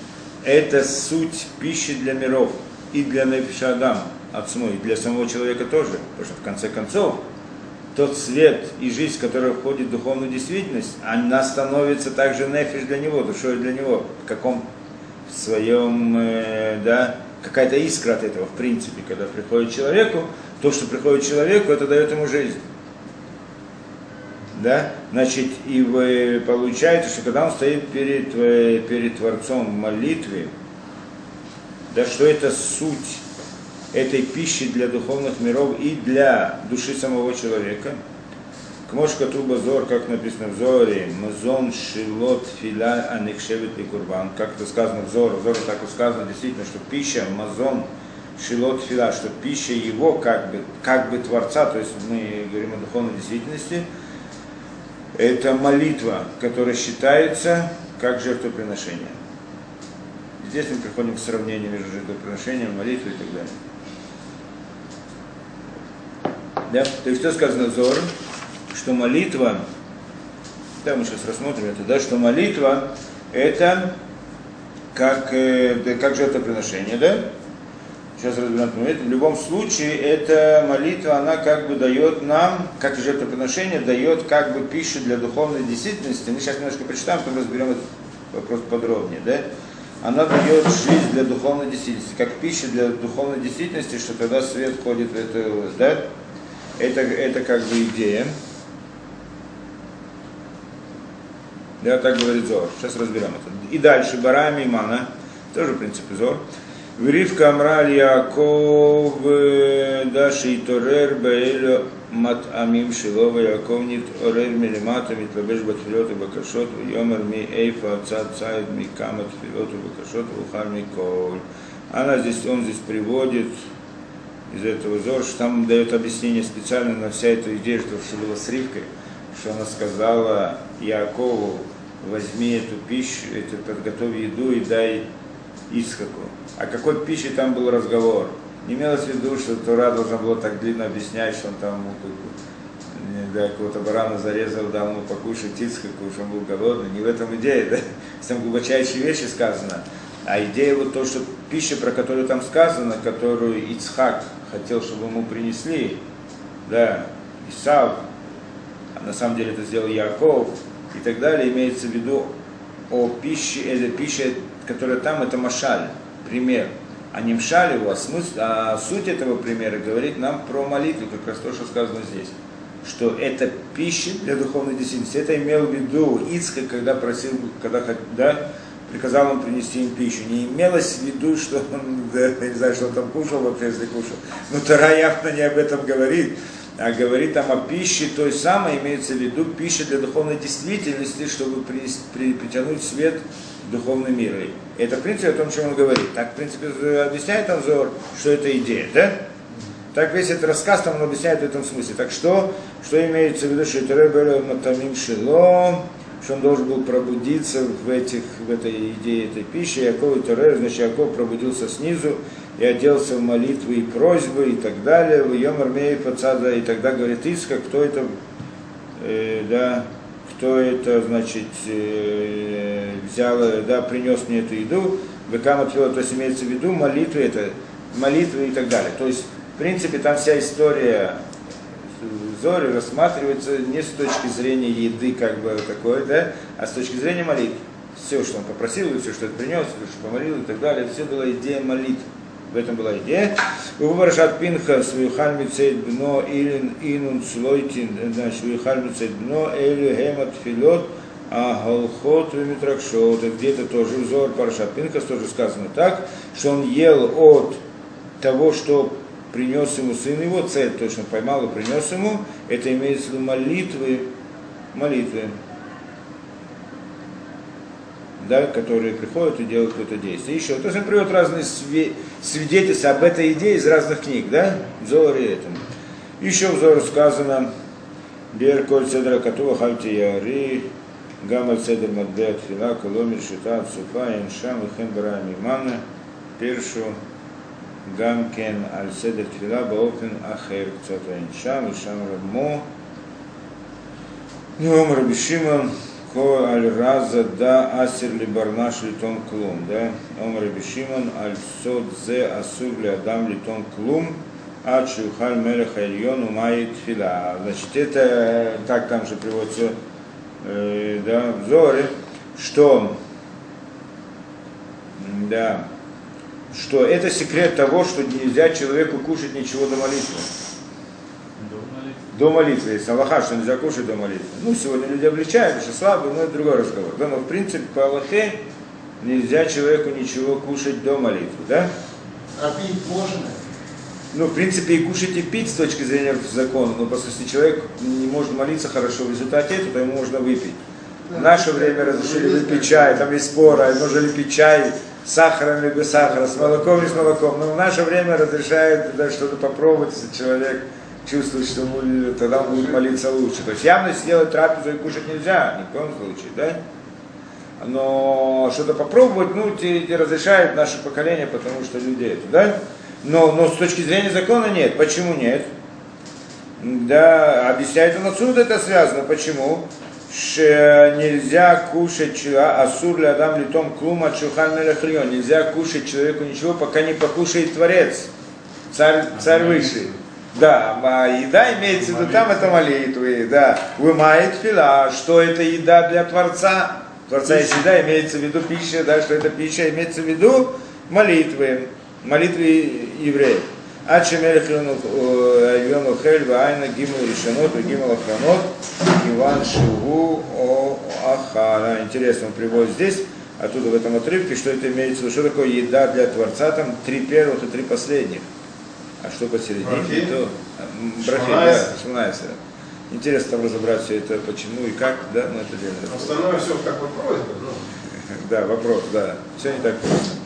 это суть пищи для миров и для Нефиша Адам, отцму, и для самого человека тоже. Потому что в конце концов, тот свет и жизнь, которая входит в духовную действительность, она становится также нефиш для него, душой для него, в каком в своем, э, да, какая-то искра от этого, в принципе, когда приходит человеку, то, что приходит человеку, это дает ему жизнь. Да? Значит, и вы, получается, что когда он стоит перед, э, перед Творцом в молитве, да, что это суть этой пищи для духовных миров и для души самого человека. Кмошка Туба Зор, как написано в Зоре, Мазон Шилот Филя Анихшевит и Курбан. Как это сказано в Зоре, в Зоре так и сказано, действительно, что пища, Мазон Шилот Филя, что пища его как бы, как бы Творца, то есть мы говорим о духовной действительности, это молитва, которая считается как жертвоприношение. Здесь мы приходим к сравнению между жертвоприношением, молитвой и так далее. Да? То есть что сказано Зор? Что молитва, да, мы сейчас рассмотрим это, да, что молитва это как, э, как жертвоприношение, да? Сейчас разберем это. В любом случае, эта молитва, она как бы дает нам, как и жертвоприношение, дает как бы пищу для духовной действительности. Мы сейчас немножко прочитаем, потом разберем этот вопрос подробнее, да? Она дает жизнь для духовной действительности, как пища для духовной действительности, что тогда свет входит в эту, да? Это, это как бы идея. Да, так говорит Зор. Сейчас разберем это. И дальше, Барами Имана, тоже, в принципе, Зор. Вривка Амраль Яков Даши Торер Баэлю Мат Амим Шилова Яков Нит Орер Милимата Митлабеш Батфилот и Бакашот Йомер Ми Эйфа Цад Цайд Ми Камат Филот и Бакашот Ухар Миколь. Она здесь, он здесь приводит из этого Зор, что там дает объяснение специально на вся эта идея, что было с Ривкой, что она сказала Якову, возьми эту пищу, это, подготовь еду и дай Исхаку. О какой пище там был разговор? Не имелось в виду, что Тура должна была так длинно объяснять, что он там ну, как- да, какого-то барана зарезал, дал ему покушать Ицхаку, что он был голодный. Не в этом идея, да? Там глубочайшие вещи сказано. А идея вот то, что пища, про которую там сказано, которую Ицхак хотел, чтобы ему принесли, да, Исав, а на самом деле это сделал Яков и так далее, имеется в виду о пище, это пища, которая там, это машаль, пример. А не мшаль его, а, смысл, а суть этого примера говорит нам про молитву, как раз то, что сказано здесь. Что это пища для духовной действительности. Это имел в виду Ицхак, когда просил, когда да, приказал он принести им пищу. Не имелось в виду, что он, я не знаю, что он там кушал вообще, если кушал. Но Тара явно не об этом говорит, а говорит там о пище той самой, имеется в виду пища для духовной действительности, чтобы принести, при, притянуть свет в духовный мир. И это, в принципе, о том, чем он говорит. Так, в принципе, объясняет Анзор, что это идея, да? Так весь этот рассказ там он объясняет в этом смысле. Так что, что имеется в виду, что это Ребель Матамим Шило, что он должен был пробудиться в, этих, в этой идее этой пищи. Яков и Торер, значит, Яков пробудился снизу и оделся в молитвы и просьбы и так далее. В Йомар Фацада, и тогда говорит Иска, кто это, э, да, кто это, значит, э, взял, э, да, принес мне эту еду, Векам отвел, то есть имеется в виду молитвы, это молитвы и так далее. То есть, в принципе, там вся история Зори рассматривается не с точки зрения еды, как бы такой, да, а с точки зрения молитвы. Все, что он попросил, все, что он принес, все, что помолил и так далее, все была идея молитвы. В этом была идея. Уваршат Пинха Свюхаль Мицейд Бно Илин Инун Слойтин, значит, Свюхаль Мицейд Бно Элю Хемат Филот а Галхот Митракшот. Где-то тоже взор Парашат Пинхас тоже сказано так, что он ел от того, что принес ему сын его, цель точно поймал и принес ему, это имеется в виду молитвы, молитвы. да, которые приходят и делают какое-то действие. Еще, то есть он приводит разные свидетельства об этой идее из разных книг, да, в Зоре этом. Еще в Зоре сказано, Бер коль седра катува хальти яри, гамаль седр мадбе тфила, коломир шита, цупа, иншам, и хем бара мимана, першу, гамкен аль седр тфила, баофен ахер, кцата иншам, иншам рабмо, ну, Раби Шимон, ко аль раза да асир ли барнаш ли том клум, да? Ом Раби Шимон, аль сод зе асур ли адам ли том клум, а чухаль мелех ильон умай тфила. Значит, это, э, так там же приводится, э, да, в Зоре, что, м, да, что это секрет того, что нельзя человеку кушать ничего до молитвы. До молитвы, есть Аллаха, что нельзя кушать до молитвы. Ну, сегодня люди обличают, потому что слабые, но это другой разговор. Да, но в принципе по Аллахе нельзя человеку ничего кушать до молитвы, да? А пить можно? Ну, в принципе, и кушать, и пить с точки зрения закона, но просто если человек не может молиться хорошо в результате этого, то ему можно выпить. В наше время разрешили выпить чай, там есть споры, можно ли пить чай сахаром или без сахара, с молоком или с молоком. Но в наше время разрешают да, что-то попробовать, если человек чувствует, что ему, тогда будет молиться лучше. То есть явно сделать трапезу и кушать нельзя, ни в коем случае, да? Но что-то попробовать, ну, те, те разрешают наше поколение, потому что люди это, да? Но, но с точки зрения закона нет. Почему нет? Да, объясняет он отсюда это связано. Почему? Нельзя кушать человека, асур ли адам литом клума чухан мелехлион. Нельзя кушать человеку ничего, пока не покушает Творец, царь, царь высший. Да, а еда имеется в виду, там это молитвы, да. Вымает фила, что это еда для Творца. Творца есть еда, имеется в виду пища, да, что это пища, имеется в виду молитвы, молитвы евреев. Мелех йон охель вайна гимал решенот и гимал охранот иван шигу о ахара. Интересно, он приводит здесь, оттуда в этом отрывке, что это имеется в виду, что такое еда для Творца, там три первых и три последних. А что посередине? Брахи? То, брахи, да, шмонайсер. Интересно там разобрать все это, почему и как, да, но это разговор. Остальное все как бы просьба. Ну. Да, вопрос, да. Все не так просто.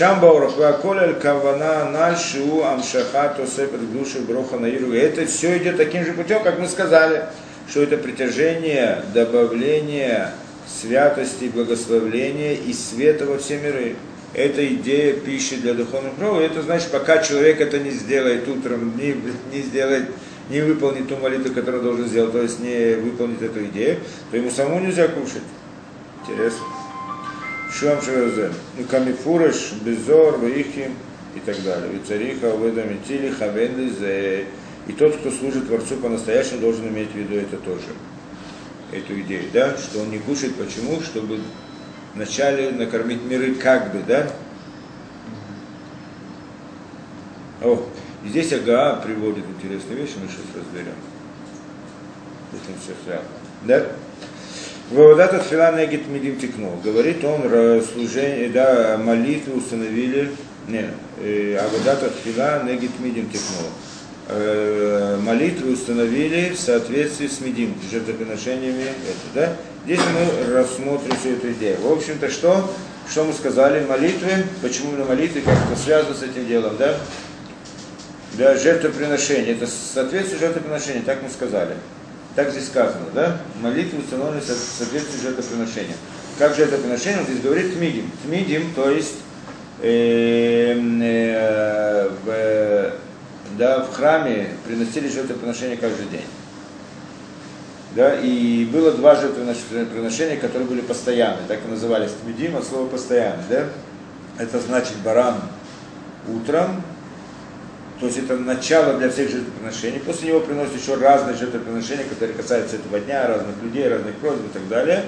Шамбаурах ваколель кавана нашу амшахату сепер души броха наиру. Это все идет таким же путем, как мы сказали, что это притяжение, добавление святости, благословления и света во все миры. Это идея пищи для духовных прав. И это значит, пока человек это не сделает утром, не, не сделает, не выполнит ту молитву, которую должен сделать, то есть не выполнит эту идею, то ему самому нельзя кушать. Интересно. Шуам Шевезе. Ну, Камифуреш, Безор, Ваихи и так далее. И цариха, Ведамитили, Хавенлизе. И тот, кто служит Творцу по-настоящему, должен иметь в виду это тоже. Эту идею, да? Что он не кушает. Почему? Чтобы вначале накормить миры как бы, да? О, и здесь Ага приводит интересную вещь, мы сейчас разберем. Если все. Да? Вавадат от фила негит медим текнул. Говорит он, ра- служение, да, молитвы установили, не, э, авадат от фила негит медим текнул. Э, молитвы установили в соответствии с медим, жертвоприношениями, это, да? Здесь мы рассмотрим всю эту идею. В общем-то, что? Что мы сказали? Молитвы, почему именно молитвы, как это связано с этим делом, да? Да, жертвоприношение, это соответствие жертвоприношения, так мы сказали. Так здесь сказано, да? Молитвы установлены в соответствии жертвоприношения. Как жертвоприношение, он здесь говорит тмидим. Тмидим, то есть эм, э, в, да, в храме приносили жертвоприношения каждый день. Да, и было два жертвоприношения, которые были постоянные, так и назывались тмидим, от слова постоянный, да? Это значит баран утром, то есть это начало для всех жертвоприношений. После него приносят еще разные жертвоприношения, которые касаются этого дня, разных людей, разных просьб и так далее.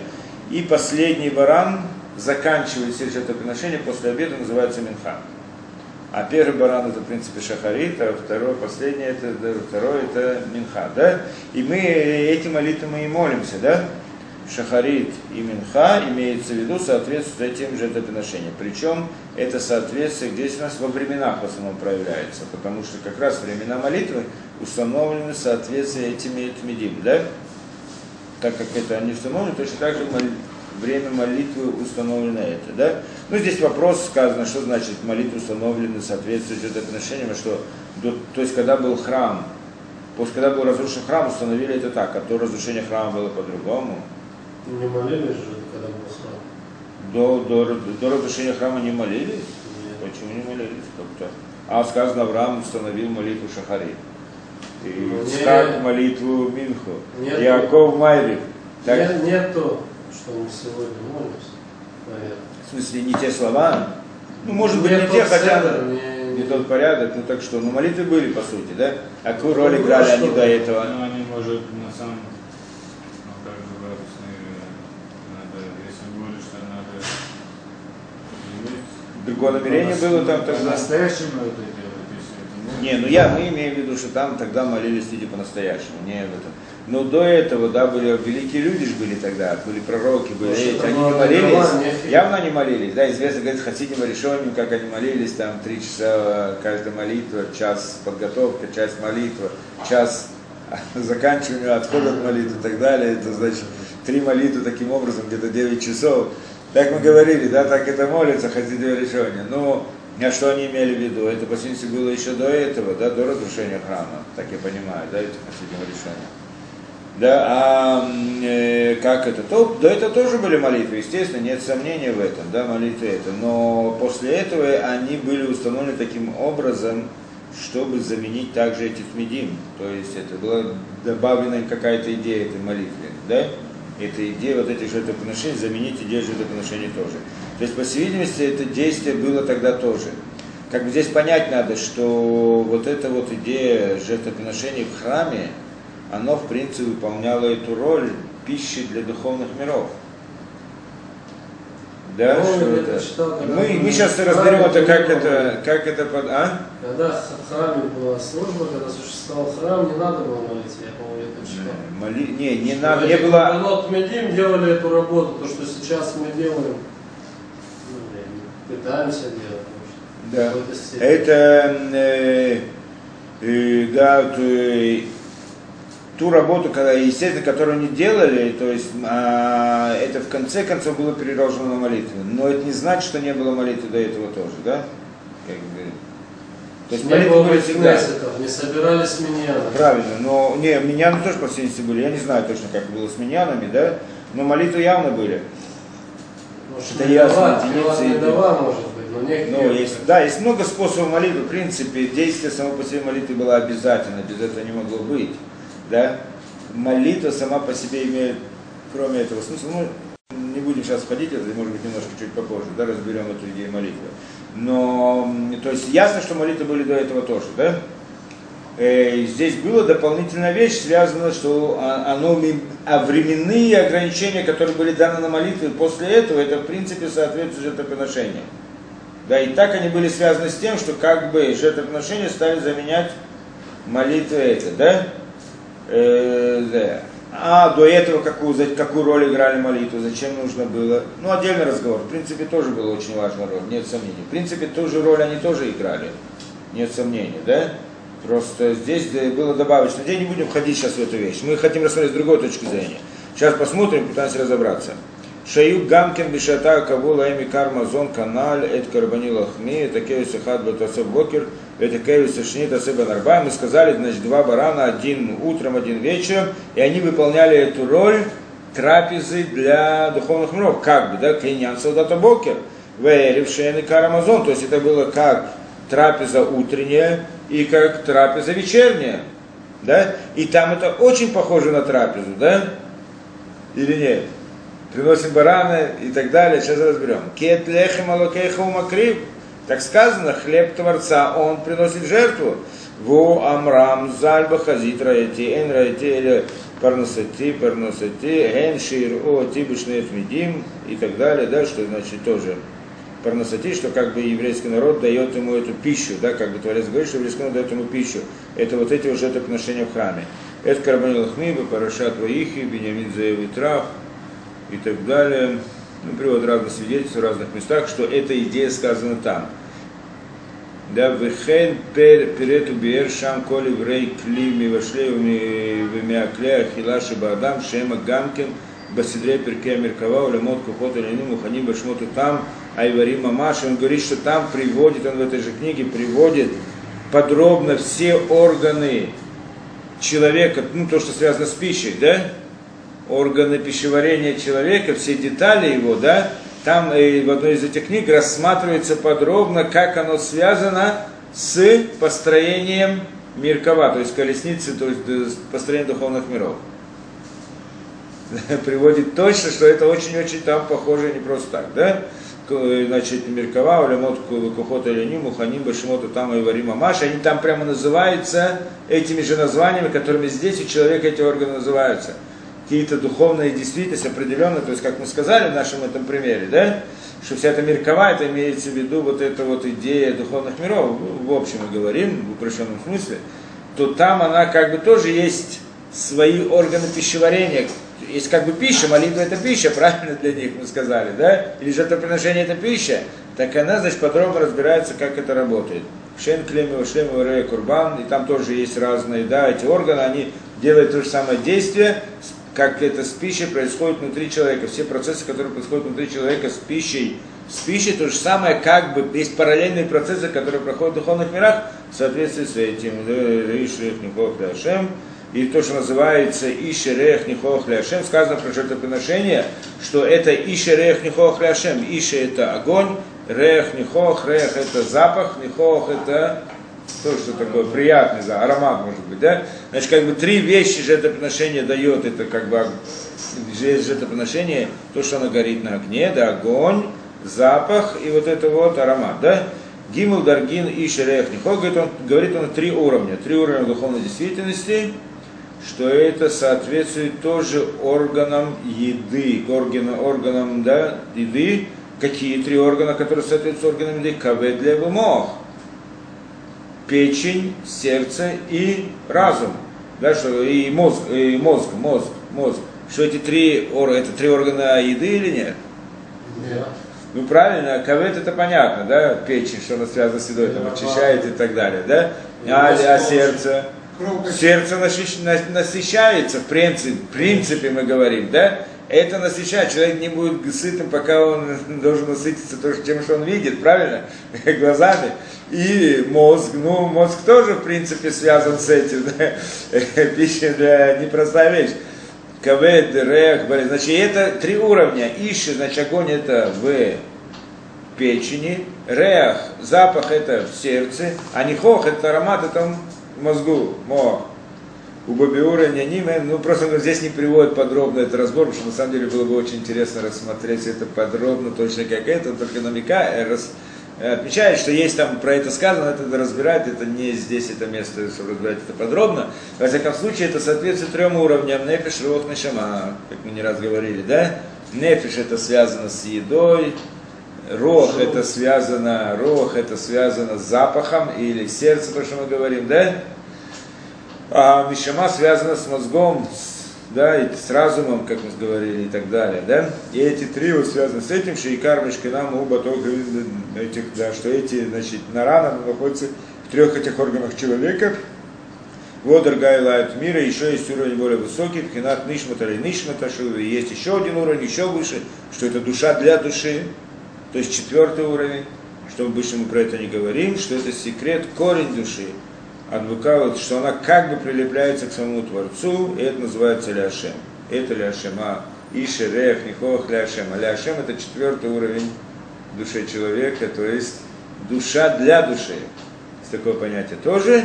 И последний баран заканчивает все жертвоприношения после обеда, называется Минха. А первый баран это, в принципе, шахарит, а второй, последний, это, второй это Минха, да? И мы эти молитвы мы и молимся, да? Шахарит и Минха имеется в виду соответствует этим жертвоприношениям. Причем это соответствие здесь у нас во временах в основном проявляется, потому что как раз времена молитвы установлены в соответствии этими тмидим, да? Так как это они установлены, точно так же молитвы время молитвы установлено это, да? Ну, здесь вопрос сказано, что значит молитвы установлены соответствуют жертвоприношениям, а что, то есть, когда был храм, после когда был разрушен храм, установили это так, а до разрушения храма было по-другому. Не молились же, когда был храм? До, до, до разрушения храма не молились? Нет. Почему не молились как-то? А сказано, Авраам установил молитву Шахари. И Ну, Ицхак не- молитву Минху. Нет. Яков Майрик. Так, Нет, нет то, что мы сегодня молимся, наверное. В смысле, не те слова? Ну, может быть, Нет не те, хотя не- не тот порядок, ну так что, ну молитвы были, по сути, да? А какую Ну, роль ну, играли они до этого? Ну, они, может, на самом... Ну, как же градусные... Надо, если говоришь, что надо... Другое намерение было там тогда? По-настоящему это это Не, ну я, мы имеем в виду, что там тогда молились люди по-настоящему, не в этом. Но до этого, да, были великие люди же были тогда, были пророки, были эти, они не молились, явно не молились, да, известно, говорит, Хасидим решением, как они молились, там три часа каждая молитва, час подготовка, часть молитва, час заканчивания, отхода от молитвы и так далее, это значит три молитвы таким образом, где-то 9 часов. Так мы говорили, да, так это молится, Хасидим решение. Но а что они имели в виду? Это, по сути, было еще до этого, да, до разрушения храма, так я понимаю, да, эти Хасидим решения. Да, а э, как это? То, до этого тоже были молитвы, естественно, нет сомнения в этом, да, молитвы это. Но после этого они были установлены таким образом, чтобы заменить также эти тмедим. То есть это была добавлена какая-то идея этой молитвы, да? Эта идея вот этих жертвоприношений, заменить идею жертвоприношений тоже. То есть, по всей видимости, это действие было тогда тоже. Как бы здесь понять надо, что вот эта вот идея жертвоприношений в храме, оно, в принципе, выполняло эту роль пищи для духовных миров. Да, Ну, что это? когда Мы, мы сейчас разберем это, как это, как это под... А? Когда в храме была служба, когда существовал храм, не надо было молиться, я, по-моему, это читал. Моли... Не, не Что надо, не было... Кабанот Медим делали эту работу, то, что сейчас мы делаем, ну, пытаемся делать, Да. Это, э, э, да, вот, э, ту работу, когда, естественно, которую они делали, то есть а, это в конце концов было переложено на молитву. Но это не значит, что не было молитвы до этого тоже, да? Как бы. То есть не молитвы были бы всегда. кнессетов, не собирались миньяны. Правильно, но не, миньяны тоже по всей были. Я не знаю точно, как было с миньянами, да? Но молитвы явно были. Может, Это ясно, единицы не дава, может быть, но. Ну, есть, да, есть много способов молитвы. В принципе, действие само по себе молитвы было обязательно, без этого не могло быть. Да? Молитва сама по себе имеет, кроме этого смысла, ну, не будем сейчас входить это, может быть, немножко чуть попозже, да, разберем эту идею молитвы. Но, то есть, ясно, что молитвы были до этого тоже, да? Э, здесь была дополнительная вещь, связанная, что оно, а временные ограничения, которые были даны на молитвы после этого, это в принципе соответствует жертвоприношению. Да, и так они были связаны с тем, что как бы жертвоприношения стали заменять молитвы это, да? Э. А до этого какую, какую роль играли молитвы, зачем нужно было? Ну, отдельный разговор. В принципе, тоже была очень важная роль, нет сомнений. В принципе, ту же роль они тоже играли, нет сомнений, да? Просто здесь было добавочно. Здесь не будем входить сейчас в эту вещь. Мы хотим рассмотреть с другой точки зрения. Сейчас посмотрим, пытаемся разобраться. Шаюк Гамкин Бишата Кавула Эми Карма Каналь Эт Карбани Лахми Это Кевис Хад Батасев Бокер Это Кевис Шнит Асеба Нарбай Мы сказали, значит, два барана, один утром, один вечером И они выполняли эту роль трапезы для духовных миров Как бы, да, Клинян Солдата Бокер Веерев Шейн Карамазон То есть это было как трапеза утренняя и как трапеза вечерняя да? И там это очень похоже на трапезу, да? Или нет? Приносим бараны и так далее, сейчас разберем. Кет лехем алокейха. Так сказано, хлеб Творца, он приносит жертву. Во амрам зальба хазит раэти, эн раэти, или парносати, парносати, эн шир о тибушнет медим и так далее, да, что значит тоже парносати, что как бы еврейский народ дает ему эту пищу, да, как бы Творец говорит, что еврейский народ дает ему пищу. Это вот эти уже жертвоприношения в храме. Это карбани лахмиба, парашат ваихи, бенямин заев трав и так далее. Ну, привод разных свидетельств в разных местах, что эта идея сказана там. Да, вехен пер перету биер шам коли врей кли ми вошли ми вемя клея хилаши бадам шема гамкин Басидре Перке Меркава, Улемот Кухот Илини Мухани Башмоту там, Айвари Мамаш. Он говорит, что там приводит, он в этой же книге приводит подробно все органы человека, ну то, что связано с пищей, да, органы пищеварения человека, все детали его, да, там и в одной из этих книг рассматривается подробно, как оно связано с построением Миркова, то есть колесницы, то есть э, построением духовных миров. Приводит точно, что это очень-очень там похоже не просто так, да? К- Значит, Миркова, Улемот Кухота Лени, Муханим, Башимота там и Варима Маша, они там прямо называются этими же названиями, которыми здесь у человека эти органы называются. Какие-то духовные действительности определенные, то есть, как мы сказали в нашем этом примере, да? что вся эта миркова, это имеется в виду вот эта вот идея духовных миров, ну, в общем мы говорим, в упрощенном смысле, то там она как бы тоже есть свои органы пищеварения. Есть как бы пища, молитва это пища, правильно для них мы сказали, да? Или жертвоприношение это пища, так она, значит, подробно разбирается, как это работает. Шен, клемева, шлемева, рея, курбан, и там тоже есть разные, да, эти органы, они делают то же самое действие, как это с пищей происходит внутри человека. Все процессы, которые происходят внутри человека с пищей, с пищей то же самое, как бы есть параллельные процессы, которые проходят в духовных мирах в соответствии с этим. И то, что называется Ишерех Нихох Ляшем, сказано про жертвоприношение, что это Ишерех Нихох Ляшем. Ише это огонь, Рех Нихох, Рех это запах, Нихох это то, что такое приятный, да, аромат может быть, да? Значит, как бы три вещи жертвоприношение дает, это как бы жертвоприношение, то, что оно горит на огне, да, огонь, запах и вот это вот аромат, да? Гимл, Даргин и Шерех Нихо, говорит он, говорит он три уровня, три уровня духовной действительности, что это соответствует тоже органам еды, органам, органам да, еды, какие три органа, которые соответствуют органам еды, кавед для мох печень, сердце и разум. Да, что, и мозг, и мозг, мозг, мозг. Что эти три органа, это три органа еды или нет? Нет. Ну правильно, кавет это понятно, да, печень, что она связана с едой, там, очищает и так далее, да? А, а сердце? Сердце насыщ- на- насыщается, в принципе, в принципе мы говорим, да? Это насыщает, человек не будет сытым, пока он должен насытиться то, тем, что он видит, правильно? Глазами. И мозг, ну мозг тоже, в принципе, связан с этим, да? Пища для непростая вещь. Кавед, рех, бари. Значит, это три уровня. Иши, значит, огонь это в печени, рех, запах это в сердце, а нихох это аромат это в мозгу, мох. У Бабиура Няниме, ну просто здесь не приводит подробно этот разбор, потому что на самом деле было бы очень интересно рассмотреть это подробно, точно как это, он только намекает, рас, отмечает, что есть там про это сказано, это разбирать, это не здесь это место, чтобы разбирать это подробно. Во всяком случае, это соответствует трем уровням. Нефиш, рох, нешама, как мы не раз говорили, да? Нефиш это связано с едой, рох это связано, рох это связано с запахом или сердце, то, что мы говорим, да? А Мишама связана с мозгом, с, да, и с разумом, как мы говорили, и так далее, да? И эти три вот связаны с этим, Шейкар, Мишкинам, Уба, Тога, этих, да, что эти, значит, Нарана находятся в трех этих органах человека. Вот другая лает мира, еще есть уровень более высокий, Пхинат Нишмата или Нишмата, что есть еще один уровень, еще выше, что это душа для души, то есть четвертый уровень, что обычно мы про это не говорим, что это секрет, корень души, адвокат, что она как бы прилепляется к самому Творцу, и это называется Ляшем. Это Ляшем, а Иши, Рех, Нихох, Ляшем. А Ляшем это четвертый уровень души человека, то есть душа для души. Есть такое понятие тоже,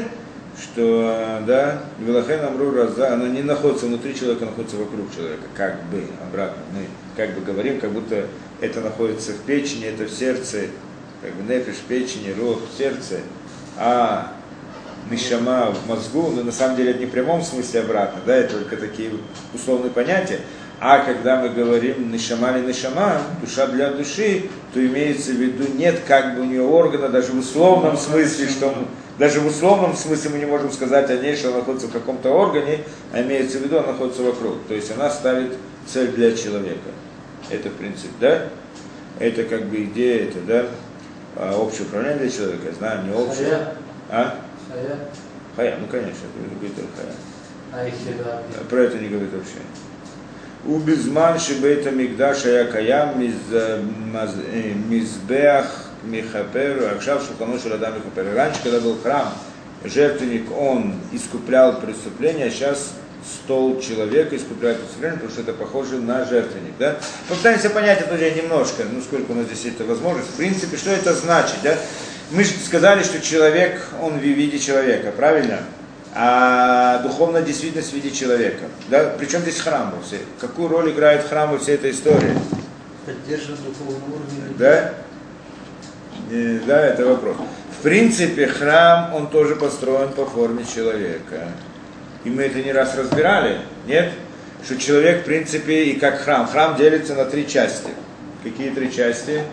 что, да, Вилахен Амру Раза, она не находится внутри человека, а находится вокруг человека, как бы, обратно. Мы как бы говорим, как будто это находится в печени, это в сердце, как бы нефиш в печени, рог сердце, а нишама в мозгу, но на самом деле это не в прямом смысле обратно, да, это только такие условные понятия. А когда мы говорим нишама или нишама, душа для души, то имеется в виду нет как бы у нее органа, даже в условном смысле, что мы, даже в условном смысле мы не можем сказать о ней, что она находится в каком-то органе, а имеется в виду, она находится вокруг. То есть она ставит цель для человека. Это в принципе, да? Это как бы идея, это, да, а, общее управление для человека, я знаю, не общее. А? Хая? Хая, ну конечно, это говорит Хая. А а про это не говорит вообще. У Убизман это мигдаша я каям э, э, мизбех михапер, акшав шухану шуладам михапер. Раньше, когда был храм, жертвенник, он искуплял преступления, а сейчас стол человека искупляет преступление, потому что это похоже на жертвенник. Да? Попытаемся понять это идею немножко, ну сколько у нас здесь есть возможность. В принципе, что это значит? Да? Мы же сказали, что человек, он в виде человека, правильно? А духовная действительность в виде человека. Да? Причем здесь храм во всей? Какую роль играет храм во всей этой истории? Поддерживает духовный уровень. Да? Э, Да, это вопрос. В принципе, храм, он тоже построен по форме человека. И мы это не раз разбирали, нет? Что человек, в принципе, и как храм. Храм делится на три части. Какие три части?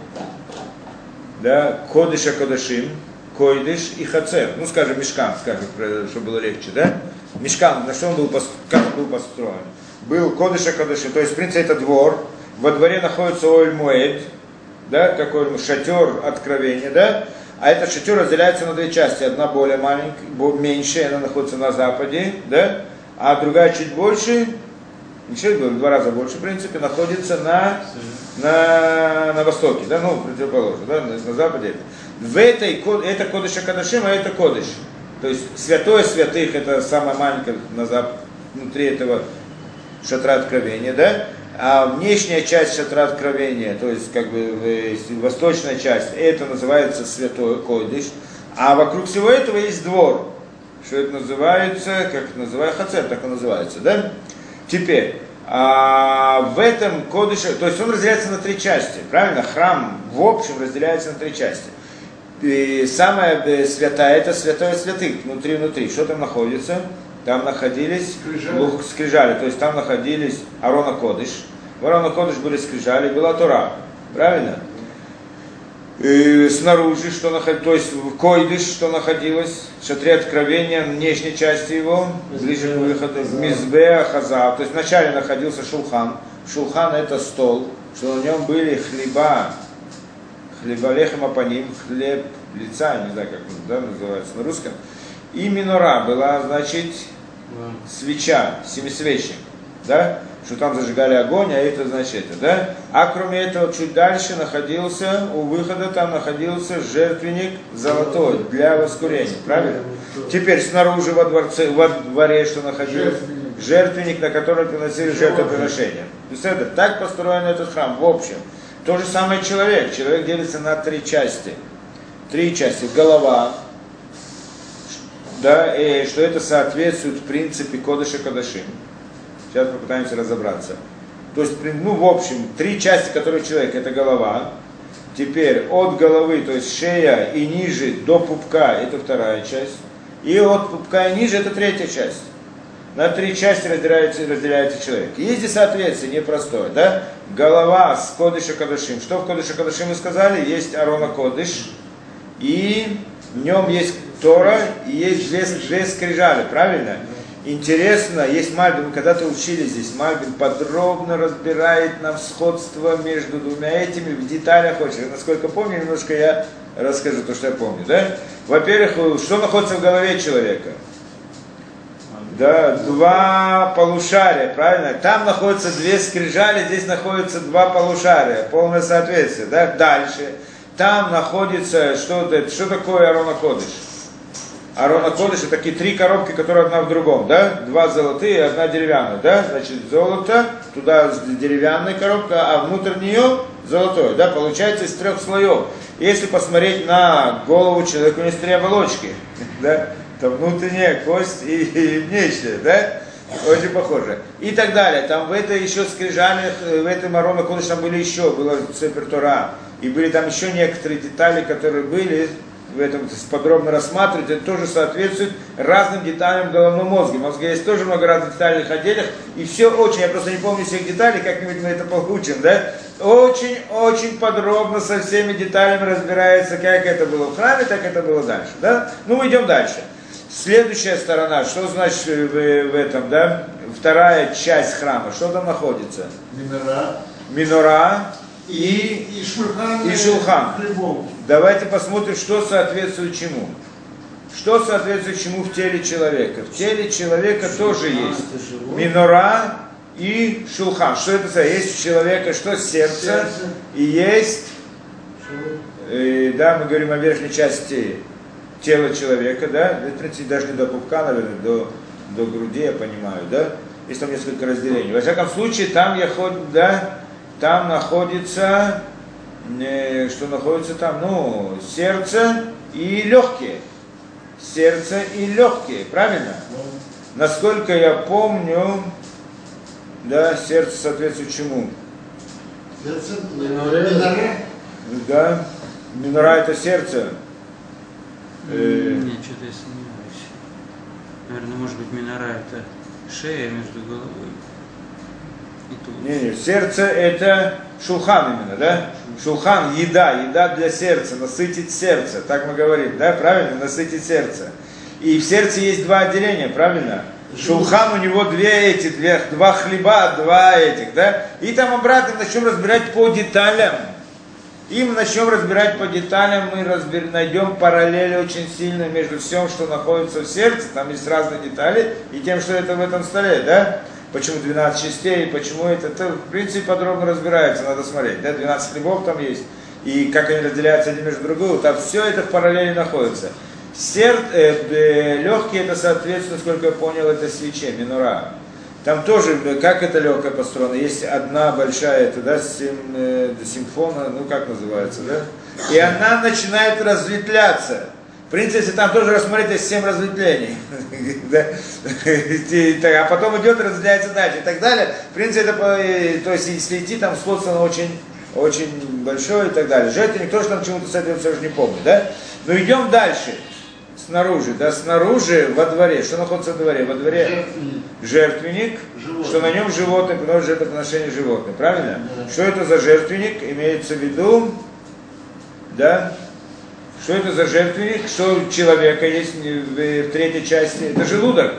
Да, Кодыша Кодашим, Койдыш и Хацер. Ну, скажем, Мешкан, скажем, чтобы было легче, да? Мешкан, на что он был, как он был построен? Был Кодыша Кодашим, то есть, в принципе, это двор. Во дворе находится Оэль Муэд, да, такой шатер откровения, да, а этот шатер разделяется на две части. Одна более маленькая, меньшая, она находится на западе, да, а другая чуть больше, больше, в два раза больше, в принципе, находится на, на, на востоке, да, ну, противоположно, да, на, на западе. В этой, это Кодыша Кадашим, а это Кодыш. То есть святое святых, это самое маленькое на зап- внутри этого шатра откровения, да? А внешняя часть шатра откровения, то есть как бы э, восточная часть, это называется святой койдыш, а вокруг всего этого есть двор. Что это называется, как это называется, хацер, так и называется, да? Теперь, а в этом кодыше, то есть он разделяется на три части, правильно? Храм в общем разделяется на три части. И самая э, святая, это святое святых, внутри-внутри. Что там находится? Там находились Скрижали. лух- скрижали, то есть там находились Арона Кодыш. В Арона Кодыш были скрижали, была Тора. Правильно? И снаружи, что находилось, то есть в Койдыш, что находилось, в шатре откровения, внешней части его, ближе к выходу, в Мизбе Хазав. То есть вначале находился Шулхан. Шулхан это стол, что на нем были хлеба, хлеба лехема по ним, хлеб лица, не знаю, как да, называется на русском. И минора была, значит, свеча, семисвечник, да, что там зажигали огонь, а это значит это, да. А кроме этого, чуть дальше находился, у выхода там находился жертвенник золотой для воскурения, правильно? Теперь снаружи во дворце, во дворе, что находилось, Жертвенник. жертвенник, на котором приносили жертвоприношения. То есть это так построен этот храм, в общем. То же самое человек. Человек делится на три части. Три части. Голова, да, и что это соответствует в принципе Кодыша Кадашим. Сейчас попытаемся разобраться. То есть, ну, в общем, три части, которые человек, это голова. Теперь от головы, то есть шея и ниже до пупка, это вторая часть. И от пупка и ниже, это третья часть. На три части разделяется, разделяется человек. Есть здесь соответствие непростое, да? Голова с Кодыша Кадышим. Что в Кодыша Кадышим мы сказали? Есть Арона Кодыш, и в нем есть Тора, и есть две, две скрижали, правильно? Интересно, есть Мальбин, мы когда-то учили здесь, Мальбин подробно разбирает нам сходство между двумя этими в деталях очень. Насколько помню, немножко я расскажу то, что я помню, да? Во-первых, что находится в голове человека? Да, два полушария, правильно? Там находятся две скрижали, здесь находятся два полушария, полное соответствие, да? Дальше. Там находится, что, это, что такое Арона Кодыш? Арона Кодыш это такие три коробки, которые одна в другом, да? Два золотые и одна деревянная, да? Значит, золото, туда деревянная коробка, а внутрь нее золотое, да? Получается из трех слоев. Если посмотреть на голову человека, у него есть три оболочки, да? Там внутренняя кость и, и внешняя, да? Очень похоже. И так далее. Там в этой еще скрижалях, э, в этом Арона Кодыш там были еще, было Сепер Тора. И были там еще некоторые детали, которые были в этом подробно рассматривать, это тоже соответствует разным деталям головного мозга. В мозге есть тоже много разных детальных отделов, и все очень, я просто не помню всех деталей, как-нибудь мы это получим, да? Очень-очень подробно со всеми деталями разбирается, как это было в храме, так это было дальше, да? Ну, мы идем дальше. Следующая сторона, что значит в, в этом, да? Вторая часть храма, что там находится? Минора. Минора И, и шурхан. и шулхан. Хлебом. Давайте посмотрим, что соответствует чему. Что соответствует чему в теле человека? В теле человека тоже есть минора и шулхан. Что это за? Есть у человека что? Сердце, Сердце. и есть, э, да, мы говорим о верхней части тела человека, да, принципе, даже не до пупка, наверное, до, до груди, я понимаю, да, есть там несколько разделений. Во всяком случае, там я ход, да, там находится, э, что находится там, ну, сердце и легкие. Сердце и легкие, правильно? Насколько я помню, да, сердце соответствует чему? Сердце Миноре. Да, минора это сердце. Э, Нет, что-то я сомневаюсь. Наверное, может быть, минора это шея между головой. Не, не, сердце это шулхан именно, да? Шулхан, еда, еда для сердца, насытить сердце, так мы говорим, да, правильно, насытить сердце. И в сердце есть два отделения, правильно? Шулхан у него две эти, две, два хлеба, два этих, да? И там обратно начнем разбирать по деталям. И мы начнем разбирать по деталям, мы разбер... найдем параллели очень сильно между всем, что находится в сердце, там есть разные детали, и тем, что это в этом столе, да? Почему 12 частей, почему это, это в принципе подробно разбирается, надо смотреть, да? 12 хлебов там есть, и как они разделяются один между другой, там все это в параллели находится. Сер... Э, э, легкие это, соответственно, сколько я понял, это свече, минура. Там тоже, э, как это легкое построено, есть одна большая, это, да, сим, э, симфона, ну как называется, да? И она начинает разветвляться. В принципе, там тоже рассмотреть, есть семь разветвлений. А потом идет, разветвляется дальше и так далее. В принципе, это, то есть, если идти, там оно очень, очень большое и так далее. Жертвенник тоже там чему-то соответствует, я уже не помню, да? Но идем дальше. Снаружи, да, снаружи, во дворе. Что находится во дворе? Во дворе Жертвенник. жертвенник, Животное. что на нем животное, приносит жертвоприношение животное, правильно? Да. Что это за жертвенник? Имеется в виду, да? Что это за жертвенник? Что у человека есть в, в третьей части? Это желудок.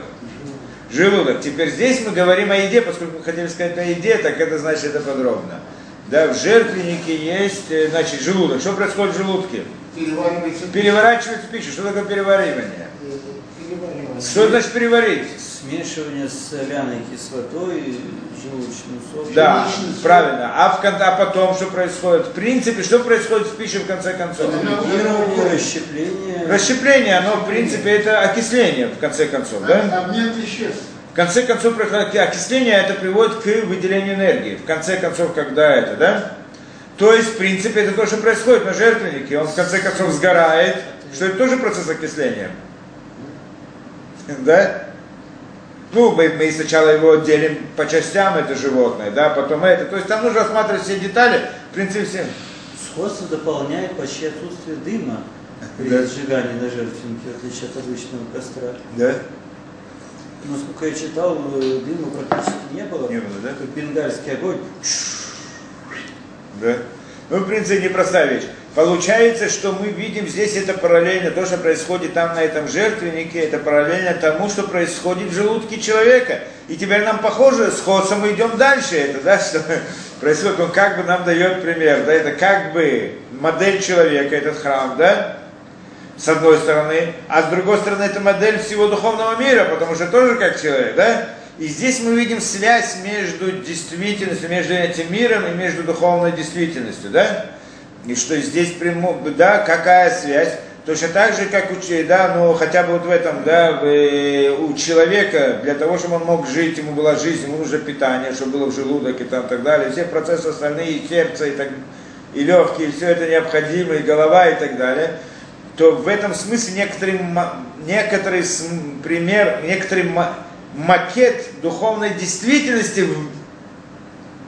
Желудок. Теперь здесь мы говорим о еде, поскольку мы хотели сказать о еде, так это значит это подробно. Да, в жертвеннике есть, э, значит, желудок. Что происходит в желудке? Переваривается. Переворачивается пища. Что такое переваривание? Э. Что значит переварить? Смешивание с соляной кислотой, желудочным соком. Да, Желудочный сок. правильно. А, в, кон- а потом что происходит? В принципе, что происходит в пище в конце концов? Ферментирование, расщепление. Расщепление, оно в принципе это окисление в конце концов, да? Обмен веществ. В конце концов, происходит окисление, это приводит к выделению энергии. В конце концов, когда это, да? То есть, в принципе, это то, что происходит на жертвеннике. Он в конце концов сгорает, что это тоже процесс окисления. Да? Ну, мы, мы сначала его делим по частям, это животное, да, потом это. То есть там нужно рассматривать все детали, в принципе, все. Сходство дополняет почти отсутствие дыма при Да. сжигании на жертвеннике, в отличие от обычного костра. Да? Насколько я читал, э, дыма практически не было. Не было, да? Как бенгальский огонь. Да. Ну, в принципе, непростая вещь. Получается, что мы видим здесь это параллельно, то, что происходит там на этом жертвеннике, это параллельно тому, что происходит в желудке человека. И теперь нам похоже, сходство мы идем дальше, это, да, что происходит, он как бы нам дает пример, да, это как бы модель человека, этот храм, да, с одной стороны, а с другой стороны это модель всего духовного мира, потому что тоже как человек, да? И здесь мы видим связь между действительностью, между этим миром и между духовной действительностью, да? И что здесь прямо, да, какая связь? Точно так же, как у, да, ну хотя бы вот в этом, да, э, у человека, для того, чтобы он мог жить, ему была жизнь, ему нужно питание, чтобы было в желудок и там так далее, все процессы остальные, и сердце, и, так, и легкие, все это необходимо, и голова, и так далее то в этом смысле некоторый, ма- некоторый пример, некоторый ма- макет духовной действительности в,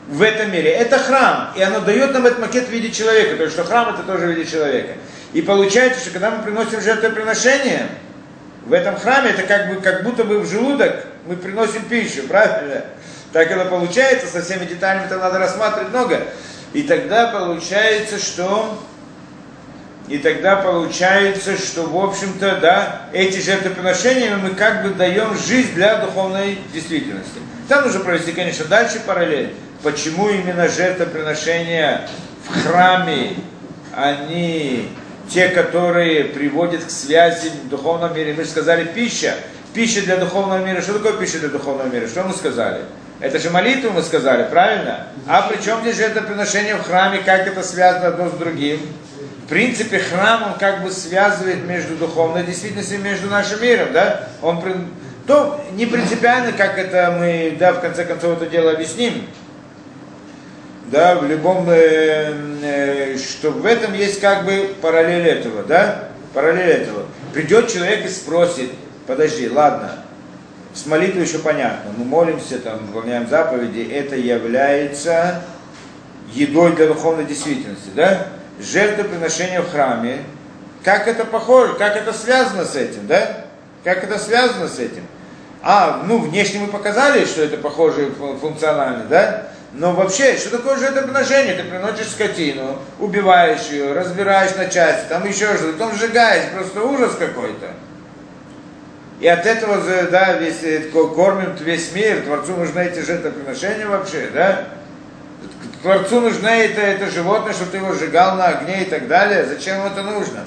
в этом мире. Это храм, и оно дает нам этот макет в виде человека, потому что храм это тоже в виде человека. И получается, что когда мы приносим жертвоприношение, в этом храме это как, бы, как будто бы в желудок мы приносим пищу, правильно? Так это получается, со всеми деталями это надо рассматривать много. И тогда получается, что и тогда получается, что, в общем-то, да, эти жертвоприношения мы как бы даем жизнь для духовной действительности. Там нужно провести, конечно, дальше параллель. Почему именно жертвоприношения в храме, они те, которые приводят к связи в духовном мире. Мы же сказали пища. Пища для духовного мира. Что такое пища для духовного мира? Что мы сказали? Это же молитву мы сказали, правильно? А при чем здесь жертвоприношение в храме, как это связано одно с другим? В принципе, храм, он как бы связывает между духовной действительностью и между нашим миром, да? Он, то не принципиально, как это мы, да, в конце концов это дело объясним, да, в любом, э, э, что в этом есть как бы параллель этого, да, параллель этого. Придет человек и спросит, подожди, ладно, с молитвой еще понятно, мы молимся, там, выполняем заповеди, это является едой для духовной действительности, да? Жертвоприношение в храме, как это похоже, как это связано с этим, да? Как это связано с этим? А, ну, внешне мы показали, что это похоже функционально, да? Но вообще, что такое жертвоприношение? Ты приносишь скотину, убиваешь ее, разбираешь на части, там еще что-то, потом сжигаешь, просто ужас какой-то. И от этого, да, весь, э, ко- кормим весь мир, Творцу нужны эти жертвоприношения вообще, да? Творцу нужно это, это животное, чтобы ты его сжигал на огне и так далее. Зачем это нужно?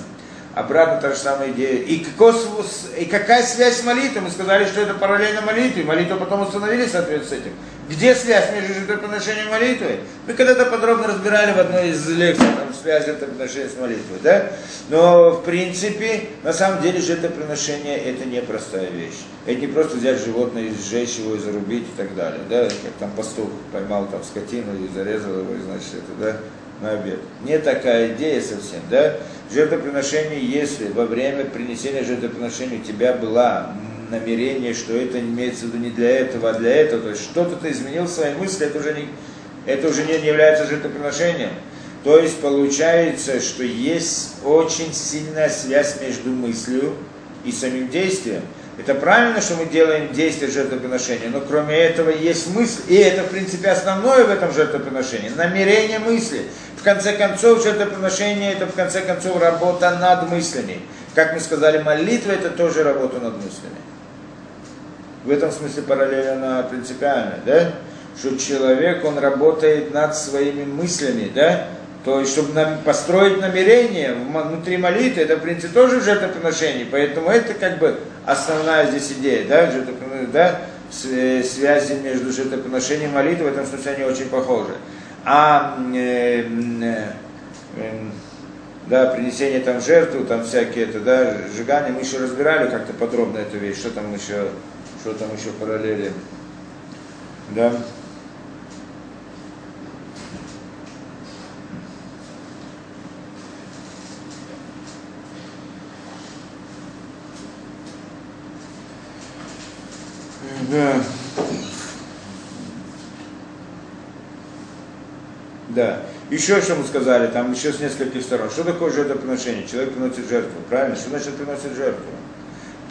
Обратно та же самая идея. И, какой с- и какая связь с молитвой? Мы сказали, что это параллельно молитве. Молитву потом установили в соответствии с этим. Где связь между жертвоприношением и молитвой? Мы когда-то подробно разбирали в одной из лекций там, связь жертвоприношения с молитвой. Да? Но в принципе, на самом деле жертвоприношение это непростая вещь. Это не просто взять животное и сжечь его и зарубить и так далее. Да? Как там пастух поймал там скотину и зарезал его, и значит это, да, на обед. Не такая идея совсем, да? Жертвоприношение, если во время принесения жертвоприношения у тебя была намерение, что это имеется в виду не для этого, а для этого, то есть что-то ты изменил в своей мысли, это уже не, это уже не является жертвоприношением. То есть получается, что есть очень сильная связь между мыслью и самим действием. Это правильно, что мы делаем действие жертвоприношения, но кроме этого есть мысль, и это в принципе основное в этом жертвоприношении, намерение мысли. В конце концов, жертвоприношение это в конце концов работа над мыслями. Как мы сказали, молитва это тоже работа над мыслями. В этом смысле параллельно принципиально, да? Что человек, он работает над своими мыслями, да? То есть, чтобы нам построить намерение внутри молитвы, это, в принципе, тоже жертвоприношение. Поэтому это как бы основная здесь идея, да, да? Э, связи между жертвоприношением и молитвой, в этом смысле они очень похожи. А э, э, эм, да, принесение там жертву, там всякие это, да, сжигание, мы еще разбирали как-то подробно эту вещь, что там еще, что там еще параллели, да. Да. Да. Еще что мы сказали, там еще с нескольких сторон. Что такое жертвоприношение? Человек приносит жертву, правильно? Что значит приносит жертву?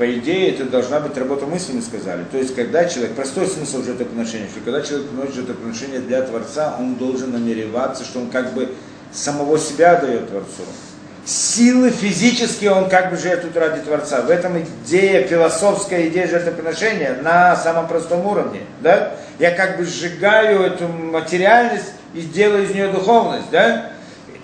По идее, это должна быть работа мысли, мы сказали. То есть, когда человек, простой смысл жертвоприношения, что когда человек приносит жертвоприношение для Творца, он должен намереваться, что он как бы самого себя дает Творцу. Силы физические он как бы жертвует ради Творца. В этом идея, философская идея жертвоприношения на самом простом уровне. Да? Я как бы сжигаю эту материальность и делаю из нее духовность. Да?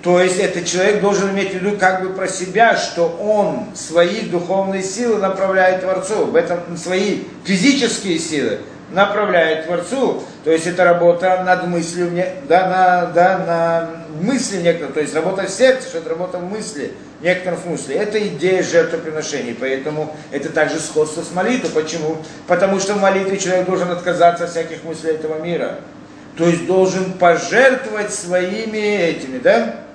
То есть этот человек должен иметь в виду как бы про себя, что он свои духовные силы направляет Творцу. В этом свои физические силы направляет Творцу. То есть это работа над мыслью, да, на, да, на мысли некоторые, то есть работа в сердце, что это работа в мысли, в некотором смысле. Это идея жертвоприношений, поэтому это также сходство с молитвой. Почему? Потому что в молитве человек должен отказаться от всяких мыслей этого мира. То есть должен пожертвовать своими этими, да,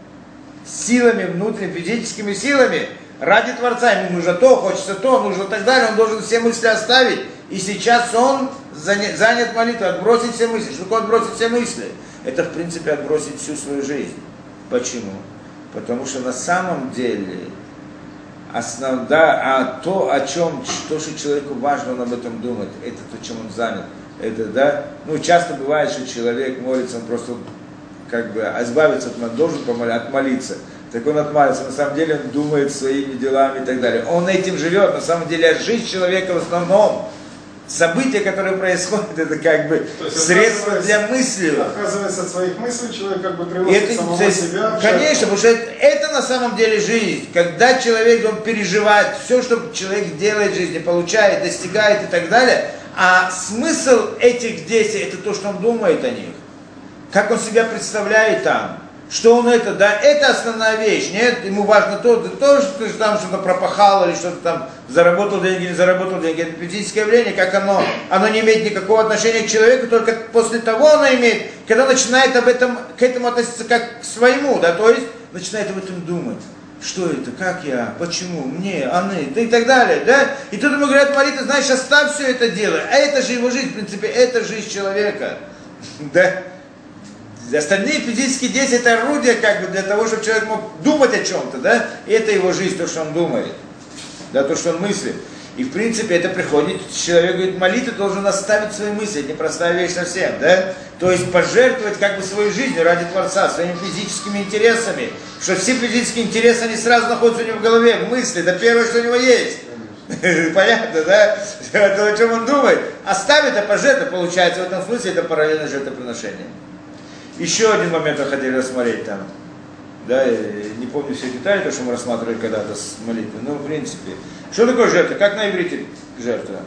силами, внутренними, физическими силами ради Творца. Ему нужно то, хочется то, нужно так далее. Он должен все мысли оставить. И сейчас он занят, молитвой, отбросить все мысли. Что такое отбросить все мысли? Это, в принципе, отбросить всю свою жизнь. Почему? Потому что на самом деле основ, да, а то, о чем, то, что человеку важно, он об этом думает, это то, чем он занят. Это, да, ну, часто бывает, что человек молится, он просто как бы избавиться от мол- должен помоли- отмолиться. Так он отмолится, на самом деле он думает своими делами и так далее. Он этим живет, на самом деле жизнь человека в основном, события, которые происходят, это как бы средство для мысли. Отказывается от своих мыслей, человек как бы приносит это, самого есть, себя. конечно, потому что это, это на самом деле жизнь. Когда человек он переживает все, что человек делает в жизни, получает, достигает и так далее, А смысл этих действий, это то, что он думает о них. Как он себя представляет там. Что он это, да, это основная вещь, нет, ему важно то, то, что ты там что-то пропахал или что-то там заработал деньги, не заработал деньги, это физическое явление, как оно, оно не имеет никакого отношения к человеку, только после того оно имеет, когда начинает об этом, к этому относиться как к своему, да, то есть начинает об этом думать. Что это, как я, почему, мне, аны, да и так далее, да? И тут ему говорят, молитва, знаешь, оставь все это дело, а это же его жизнь, в принципе, это жизнь человека, да? Остальные физические действия это орудие как бы для того, чтобы человек мог думать о чем-то, да? И это его жизнь, то, что он думает, да, то, что он мыслит. И в принципе это приходит, человек говорит, молитва должен оставить свои мысли, это непростая вещь совсем, да? То есть пожертвовать как бы своей жизнью ради Творца, своими физическими интересами, что все физические интересы, они сразу находятся у него в голове, в мысли, это первое, что у него есть. Понятно, да? Это о чем он думает. Оставить, а пожертвовать, получается, в этом смысле это параллельно жертвоприношение. Еще один момент мы хотели рассмотреть там. Да, я не помню все детали, то, что мы рассматривали когда-то с молитвой. Но в принципе. Что такое жертва? Как на иврите жертва?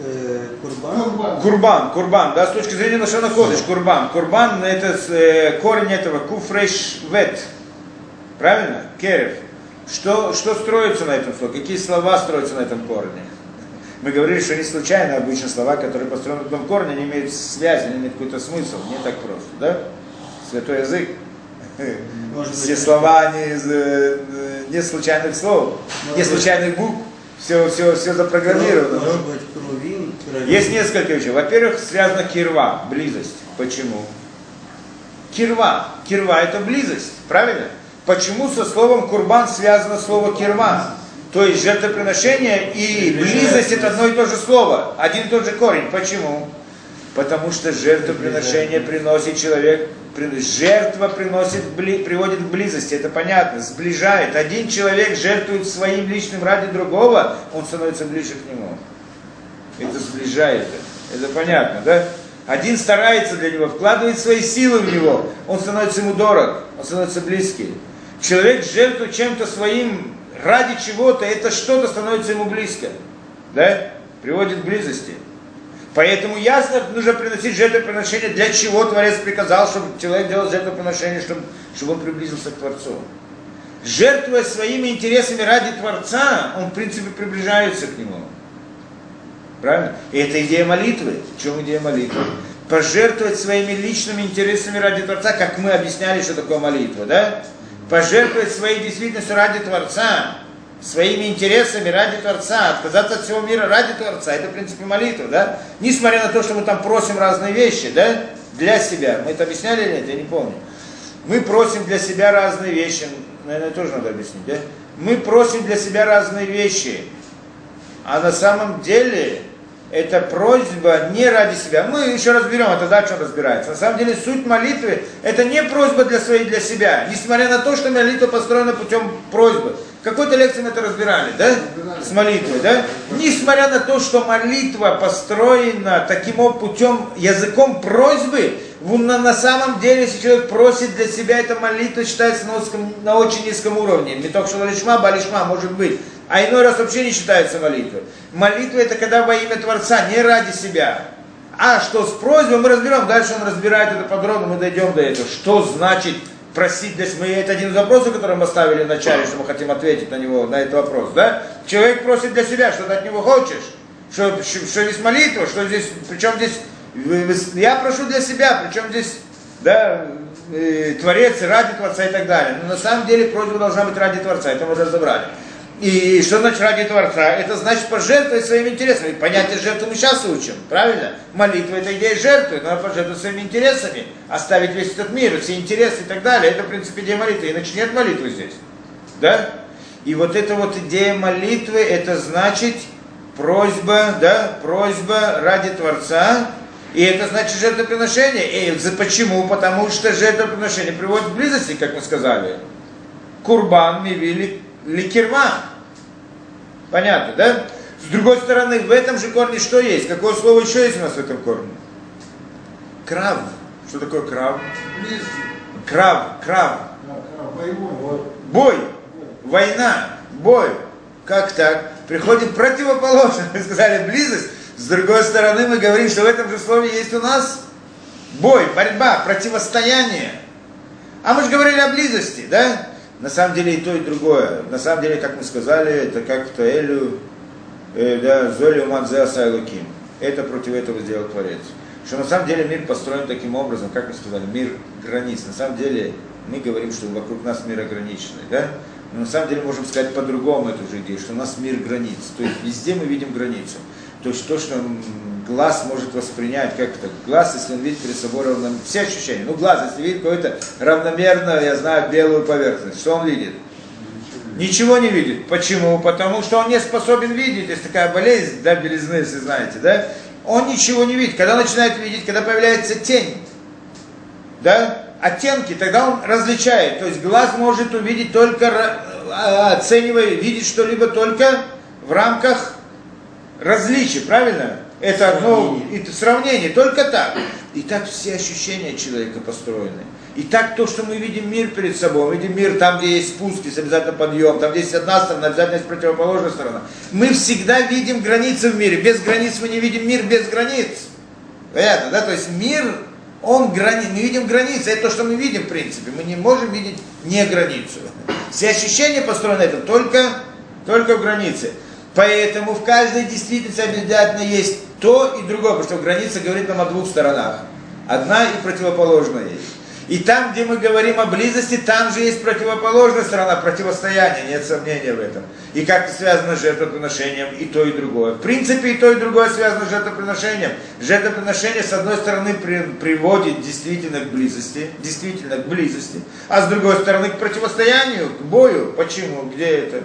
Э, Курбан. Курбан. Курбан, курбан, да, с точки зрения нашего ходыш, курбан. Курбан это э, корень этого куфреш вет. Правильно? Керев. Что, что строится на этом слове? Какие слова строятся на этом корне? Мы говорили, что не случайно обычно слова, которые построены на этом корне, они имеют связь, они имеют какой-то смысл. Не так просто, да? Святой язык. Может Все быть, слова, они из э, э, не случайных слов, Может не случайных букв. Все, все, все запрограммировано. Может быть, кровин, кровин. Есть несколько вещей. Во-первых, связано кирва, близость. Почему? Кирва. Кирва это близость, правильно? Почему со словом курбан связано слово кирва? То есть жертвоприношение и близость это одно и то же слово, один и тот же корень. Почему? Потому что жертвоприношение приносит человек, жертва приносит, приводит к близости, это понятно, сближает. Один человек жертвует своим личным ради другого, он становится ближе к нему. Это сближает. Это понятно, да? Один старается для него, вкладывает свои силы в него, он становится ему дорог, он становится близкий. Человек жертвует чем-то своим ради чего-то, это что-то становится ему близко. Да? Приводит к близости. Поэтому ясно, нужно приносить жертвоприношение, для чего Творец приказал, чтобы человек делал жертвоприношение, чтобы, чтобы он приблизился к Творцу. Жертвуя своими интересами ради Творца, он в принципе приближается к Нему. Правильно? И это идея молитвы. В чем идея молитвы? Пожертвовать своими личными интересами ради Творца, как мы объясняли, что такое молитва, да? Пожертвовать своей действительностью ради Творца, своими интересами ради Творца, отказаться от всего мира ради Творца. Это, в принципе, молитва, да? Несмотря на то, что мы там просим разные вещи, да? Для себя. Мы это объясняли или нет? Я не помню. Мы просим для себя разные вещи. Наверное, тоже надо объяснить, да? Мы просим для себя разные вещи. А на самом деле это просьба не ради себя. Мы еще разберем, это дальше разбирается. На самом деле суть молитвы это не просьба для своей, для себя. Несмотря на то, что молитва построена путем просьбы. В какой-то лекции мы это разбирали, да? С молитвой, да? Несмотря на то, что молитва построена таким путем, языком просьбы, на, самом деле, если человек просит для себя, эта молитва считается на, очень низком уровне. Не только что лишма, балишма, может быть. А иной раз вообще не считается молитвой. Молитва это когда во имя Творца, не ради себя. А что с просьбой, мы разберем. Дальше он разбирает это подробно, мы дойдем до этого. Что значит просить для себя? Это один из вопросов, который мы ставили в начале, что мы хотим ответить на него, на этот вопрос. Да? Человек просит для себя, что ты от него хочешь. Что, что, что здесь молитва, что здесь, причем здесь, я прошу для себя, причем здесь, да, э, Творец ради Творца и так далее. Но на самом деле просьба должна быть ради Творца, это мы разобрали. И что значит ради Творца? Это значит пожертвовать своими интересами. Понятие жертвы мы сейчас учим, правильно? Молитва это идея жертвы, надо пожертвовать своими интересами, оставить весь этот мир, все интересы и так далее. Это в принципе идея молитвы, иначе нет молитвы здесь. Да? И вот эта вот идея молитвы, это значит просьба, да, просьба ради Творца, и это значит жертвоприношение. И почему? Потому что жертвоприношение приводит к близости, как мы сказали. Курбан мивили ликерма. Понятно, да? С другой стороны, в этом же корне что есть? Какое слово еще есть у нас в этом корне? Крав. Что такое крав? Крав, крав. Бой, война, бой. Как так? Приходит противоположно. Вы сказали близость. С другой стороны, мы говорим, что в этом же слове есть у нас бой, борьба, противостояние. А мы же говорили о близости, да? На самом деле и то, и другое. На самом деле, как мы сказали, это как в Таэлю, э, да, Золю Мадзе Асайлуким. Это против этого сделал Творец. Что на самом деле мир построен таким образом, как мы сказали, мир границ. На самом деле мы говорим, что вокруг нас мир ограниченный, да? Но на самом деле можем сказать по-другому эту же идею, что у нас мир границ. То есть везде мы видим границу. То есть то, что глаз может воспринять, как это, глаз, если он видит перед собой равномерно, все ощущения, ну глаз, если видит какой-то равномерно, я знаю, белую поверхность, что он видит? Ничего не видит. Почему? Потому что он не способен видеть. Есть такая болезнь, да, белизны, если знаете, да? Он ничего не видит. Когда начинает видеть, когда появляется тень, да, оттенки, тогда он различает. То есть глаз может увидеть только, а, оценивая, видеть что-либо только в рамках различий, правильно? Это одно это сравнение, только так. И так все ощущения человека построены. И так то, что мы видим мир перед собой, мы видим мир там, где есть спуск, есть обязательно подъем, там, где есть одна сторона, обязательно есть противоположная сторона. Мы всегда видим границы в мире. Без границ мы не видим мир без границ. Понятно, да? То есть мир, он грани... мы видим границы, это то, что мы видим в принципе. Мы не можем видеть не границу. Все ощущения построены это только, только в границе. Поэтому в каждой действительности обязательно есть то и другое, потому что граница говорит нам о двух сторонах. Одна и противоположная есть. И там, где мы говорим о близости, там же есть противоположная сторона, противостояние, нет сомнения в этом. И как связано с жертвоприношением, и то, и другое. В принципе, и то, и другое связано с жертвоприношением. Жертвоприношение, с одной стороны, при, приводит действительно к близости, действительно к близости, а с другой стороны, к противостоянию, к бою. Почему? Где это?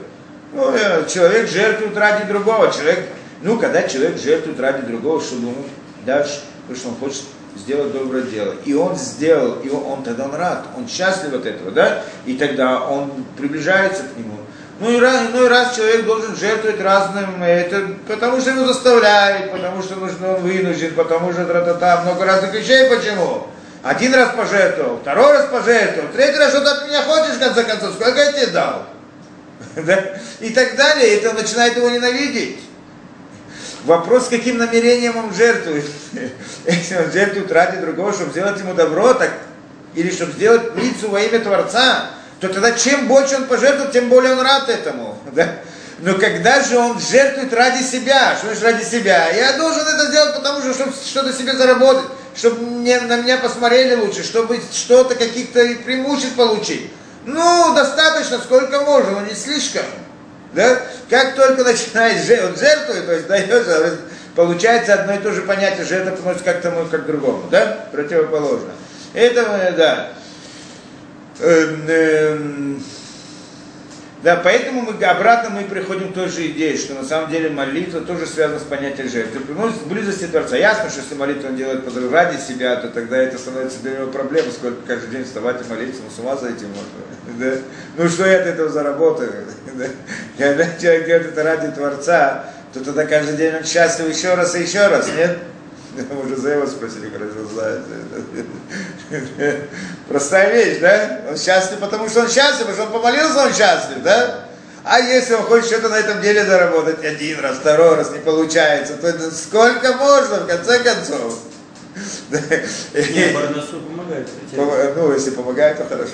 Ну, э, человек жертвует ради другого. Человек, ну, когда человек жертвует ради другого, чтобы ему дальше, потому что он хочет сделать доброе дело. И он сделал, и он, он тогда он рад, он счастлив от этого, да? И тогда он приближается к нему. Ну и раз, ну и раз человек должен жертвовать разным, это потому что его заставляют, потому что нужно, он вынужден, потому что тра-та-та, много разных вещей, почему? Один раз пожертвовал, второй раз пожертвовал, третий раз что-то от меня хочешь, в конце концов, сколько я тебе дал? Да? И так далее, это начинает его ненавидеть. Вопрос, каким намерением он жертвует. Если он жертвует ради другого, чтобы сделать ему добро, так, или чтобы сделать лицу во имя Творца, то тогда чем больше он пожертвует, тем более он рад этому. Да? Но когда же он жертвует ради себя, что значит ради себя? Я должен это сделать, потому что, чтобы что-то себе заработать, чтобы мне, на меня посмотрели лучше, чтобы что-то, каких-то преимуществ получить. Ну, достаточно, сколько можно, но не слишком. Да? Как только начинает жертвует, то есть дает, получается одно и то же понятие, жертва приносит как тому, как другому, да? Противоположно. Это, да. Да, поэтому мы обратно мы приходим к той же идее, что на самом деле молитва тоже связана с понятием жертвы. Приносит близости Творца. Ясно, что если молитву он делает ради себя, то тогда это становится для него проблемой, сколько каждый день вставать и молиться, ну с ума зайти можно. Да? Ну что я от этого заработаю? Да? Когда человек делает это ради Творца, то тогда каждый день он счастлив еще раз и еще раз, нет? Мы уже за его спросили, хорошо знает. Простая вещь, да? Он счастлив, потому что он счастлив, потому что он помолился, он счастлив, да? А если он хочет что-то на этом деле заработать один раз, второй раз не получается, то это сколько можно, в конце концов? Не, Барнасу помогает. Ну, если помогает, то хорошо.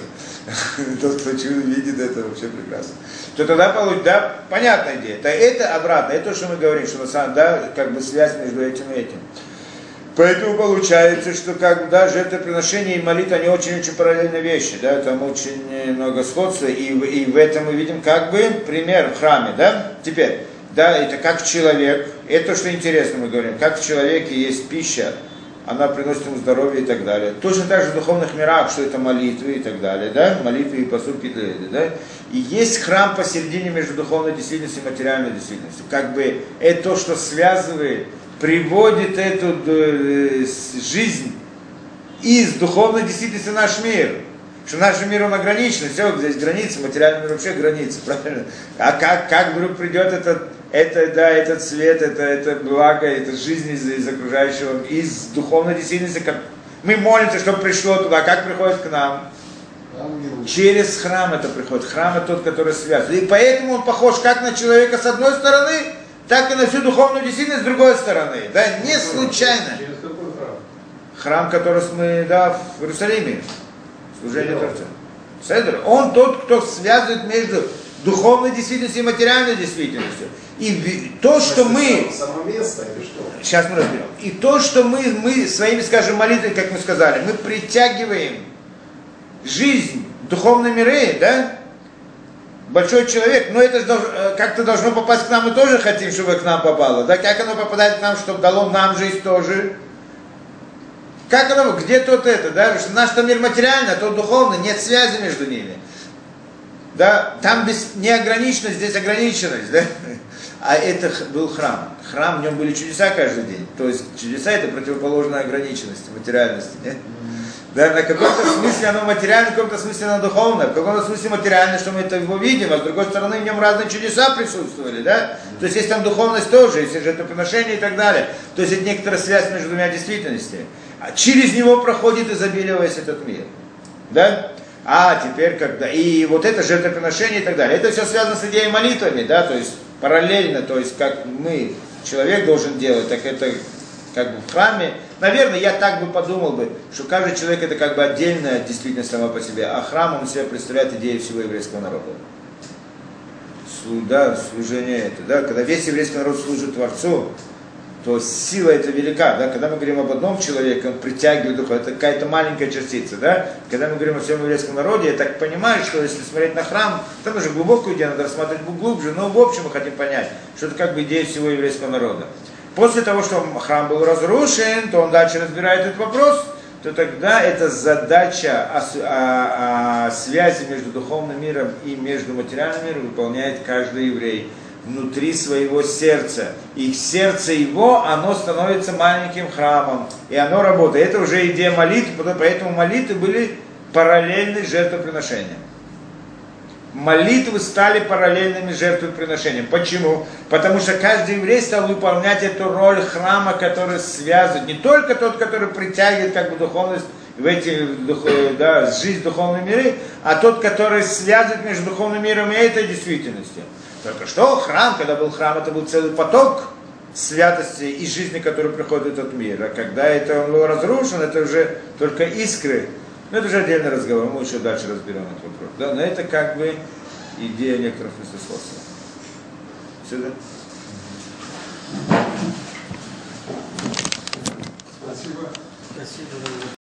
Тот, кто видит это, вообще прекрасно. То тогда получится, да, понятная идея. Это обратно, это то, что мы говорим, что на самом деле, да, как бы связь между этим и этим. Поэтому получается, что как бы, да, жертвоприношение и молитва, они очень-очень параллельные вещи, да, там очень много сходства, и, и в этом мы видим как бы пример в храме, да. Теперь, да, это как человек, это то, что интересно мы говорим, как в человеке есть пища, она приносит ему здоровье и так далее. Точно так же в духовных мирах, что это молитвы и так далее, да, молитвы и поступки да. И есть храм посередине между духовной действительностью и материальной действительностью. Как бы это то, что связывает приводит эту э, жизнь из духовной действительности в наш мир. Что наш мир он ограничен, все, здесь границы, материальный мир вообще границы, правильно? А как, как вдруг придет этот, это, да, этот свет, это, это благо, это жизнь из, из окружающего, из духовной действительности, как мы молимся, чтобы пришло туда, как приходит к нам? Через храм это приходит. Храм это тот, который связан. И поэтому он похож как на человека с одной стороны, так и на всю духовную действительность с другой стороны. Да, не случайно. Через какой храм? Храм, который мы, да, в Иерусалиме, служение Творца. Седр, он тот, кто связывает между духовной действительностью и материальной действительностью. И то, что мы, Само место или что? сейчас мы разберем, и то, что мы, мы своими, скажем, молитвами, как мы сказали, мы притягиваем жизнь, духовные миры, да, большой человек, но это э, как-то должно попасть к нам, мы тоже хотим, чтобы к нам попало, да, как оно попадает к нам, чтобы дало нам жизнь тоже, как оно, где тут это, да, наш мир материальный, а тот духовный, нет связи между ними. Да, там без, неограниченность, здесь ограниченность, да. А это был храм. Храм, в нем были чудеса каждый день. То есть чудеса это противоположная ограниченности, материальности. Нет? Да, на каком-то смысле оно материальное, в каком-то смысле оно духовное, в каком-то смысле материальное, что мы это его видим, а с другой стороны в нем разные чудеса присутствовали, да? То есть есть там духовность тоже, есть жертвоприношение и так далее. То есть это некоторая связь между двумя действительностями. А через него проходит изобилие весь этот мир. Да? А теперь когда... И вот это жертвоприношение и так далее. Это все связано с идеей молитвами, да, то есть параллельно, то есть как мы, человек должен делать, так это как бы в храме. Наверное, я так бы подумал бы, что каждый человек это как бы отдельная действительность сама по себе, а храм он себя представляет идею всего еврейского народа. Да, служение это, да, когда весь еврейский народ служит Творцу, то сила это велика, да, когда мы говорим об одном человеке, он притягивает духа, это какая-то маленькая частица, да, когда мы говорим о всем еврейском народе, я так понимаю, что если смотреть на храм, там уже глубокую идею, надо рассматривать глубже, но в общем мы хотим понять, что это как бы идея всего еврейского народа. После того, что храм был разрушен, то он дальше разбирает этот вопрос, то тогда эта задача о, о- о связи между духовным миром и между материальным миром выполняет каждый еврей внутри своего сердца. И сердце его, оно становится маленьким храмом. И оно работает. Это уже идея молитвы, поэтому молитвы были параллельны жертвоприношениям. Молитвы стали параллельными жертвоприношениям. Почему? Потому что каждый еврей стал выполнять эту роль храма, который связывает не только тот, который притягивает как бы духовность в эти э, да, жизнь духовной миры, а тот, который связывает между духовным миром и этой действительностью. Только что храм, когда был храм, это был целый поток святости и жизни, который приходит в этот мир. А когда это он был это уже только искры. Но это уже отдельный разговор, мы еще дальше разберем этот вопрос. Да? Но это как бы идея некоторых смыслосходства. Сюда. Спасибо. Спасибо.